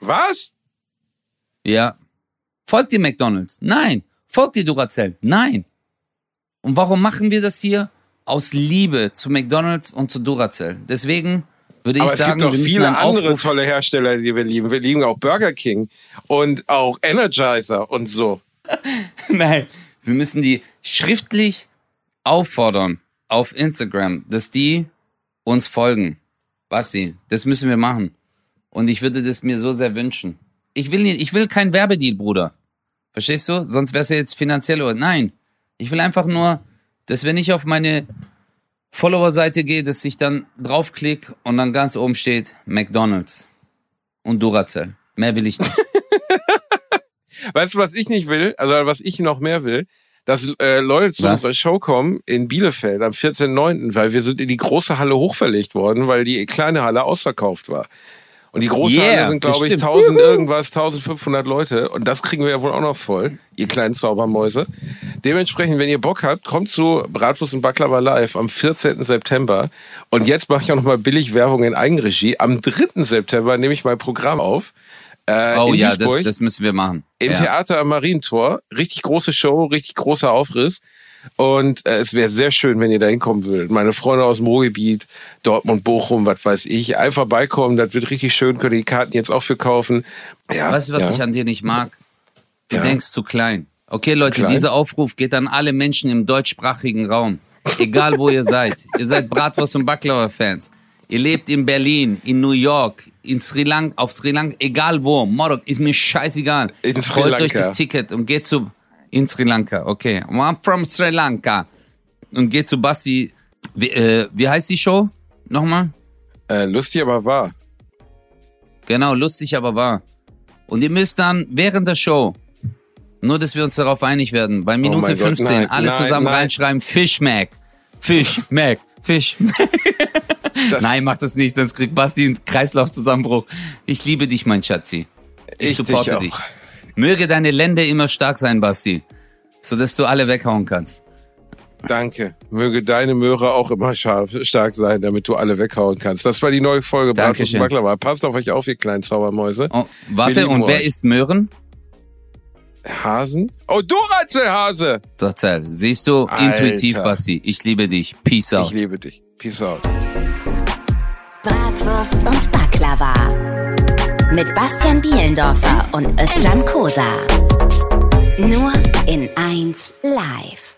Was?
Ja. Folgt ihr McDonald's? Nein. Folgt ihr Duracell? Nein. Und warum machen wir das hier? Aus Liebe zu McDonald's und zu Duracell. Deswegen würde
Aber
ich sagen,
es gibt
müssen
viele andere tolle Hersteller, die wir lieben. Wir lieben auch Burger King und auch Energizer und so.
Nein, wir müssen die schriftlich auffordern auf Instagram, dass die uns folgen. Basti, das müssen wir machen. Und ich würde das mir so sehr wünschen. Ich will nicht, ich will kein Werbedeal, Bruder. Verstehst du? Sonst wär's ja jetzt finanziell. Nein. Ich will einfach nur, dass wenn ich auf meine Follower-Seite gehe, dass ich dann draufklick und dann ganz oben steht McDonalds und Duracell. Mehr will ich nicht.
Weißt du, was ich nicht will? Also was ich noch mehr will? Dass äh, Leute zu
Was?
unserer Show kommen in Bielefeld am 14.09., weil wir sind in die große Halle hochverlegt worden, weil die kleine Halle ausverkauft war. Und die große
Yeah,
Halle sind, glaube ich,
bestimmt.
1000 irgendwas, 1500 Leute. Und das kriegen wir ja wohl auch noch voll, ihr kleinen Zaubermäuse. Dementsprechend, wenn ihr Bock habt, kommt zu Bratwurst und Baklava Live am 14. September. Und jetzt mache ich auch noch mal billig Werbung in Eigenregie. Am 3. September nehme ich mein Programm auf. Äh,
Oh ja, das, das müssen wir machen.
Im
ja.
Theater am Marientor. Richtig große Show, richtig großer Aufriss. Und äh, es wäre sehr schön, wenn ihr da hinkommen würdet. Meine Freunde aus dem Ruhrgebiet, Dortmund, Bochum, was weiß ich, einfach beikommen. Das wird richtig schön. Könnt ihr die Karten jetzt auch für kaufen. Ja,
Weißt du, was
ja.
ich an dir nicht mag? Du
Ja.
denkst zu klein. Okay, Leute,
klein?
dieser Aufruf geht an alle Menschen im deutschsprachigen Raum. Egal wo ihr seid. Ihr seid Bratwurst- und Baklava-Fans. Ihr lebt in Berlin, in New York, in Sri Lanka, auf Sri Lanka, egal wo. Morok, ist mir scheißegal.
In Sri
Holt euch
Lanka.
das Ticket und geht zu, in Sri Lanka, okay. I'm from Sri Lanka. Und geht zu Basti. Wie, äh, wie heißt die Show? Nochmal?
Äh, lustig, aber wahr.
Genau, lustig, aber wahr. Und ihr müsst dann während der Show, nur dass wir uns darauf einig werden, bei Minute
Oh mein Gott,
15
nein,
alle
nein,
zusammen
nein.
reinschreiben, Fish Mac, Fish Mac, Fish Mac. Nein, mach das nicht, das kriegt Basti einen Kreislaufzusammenbruch. Ich liebe dich, mein Schatzi. Ich,
Ich
supporte
dich
dich. Möge deine Lände immer stark sein, Basti, sodass du alle weghauen kannst.
Danke. Möge deine Möhre auch immer scharf, stark sein, damit du alle weghauen kannst. Das war die neue Folge Bratwurst und. Baklava. Passt auf euch auf, ihr kleinen Zaubermäuse.
Oh, warte, und wer ist Möhren?
Hasen? Oh, Duracell-Hase!
Erzähl. Siehst du,
Alter.
intuitiv, Basti. Ich liebe dich. Peace out.
Ich liebe dich. Peace out.
Bratwurst und Baklava. Mit Bastian Bielendorfer und Özcan Kosa. Nur in 1 live.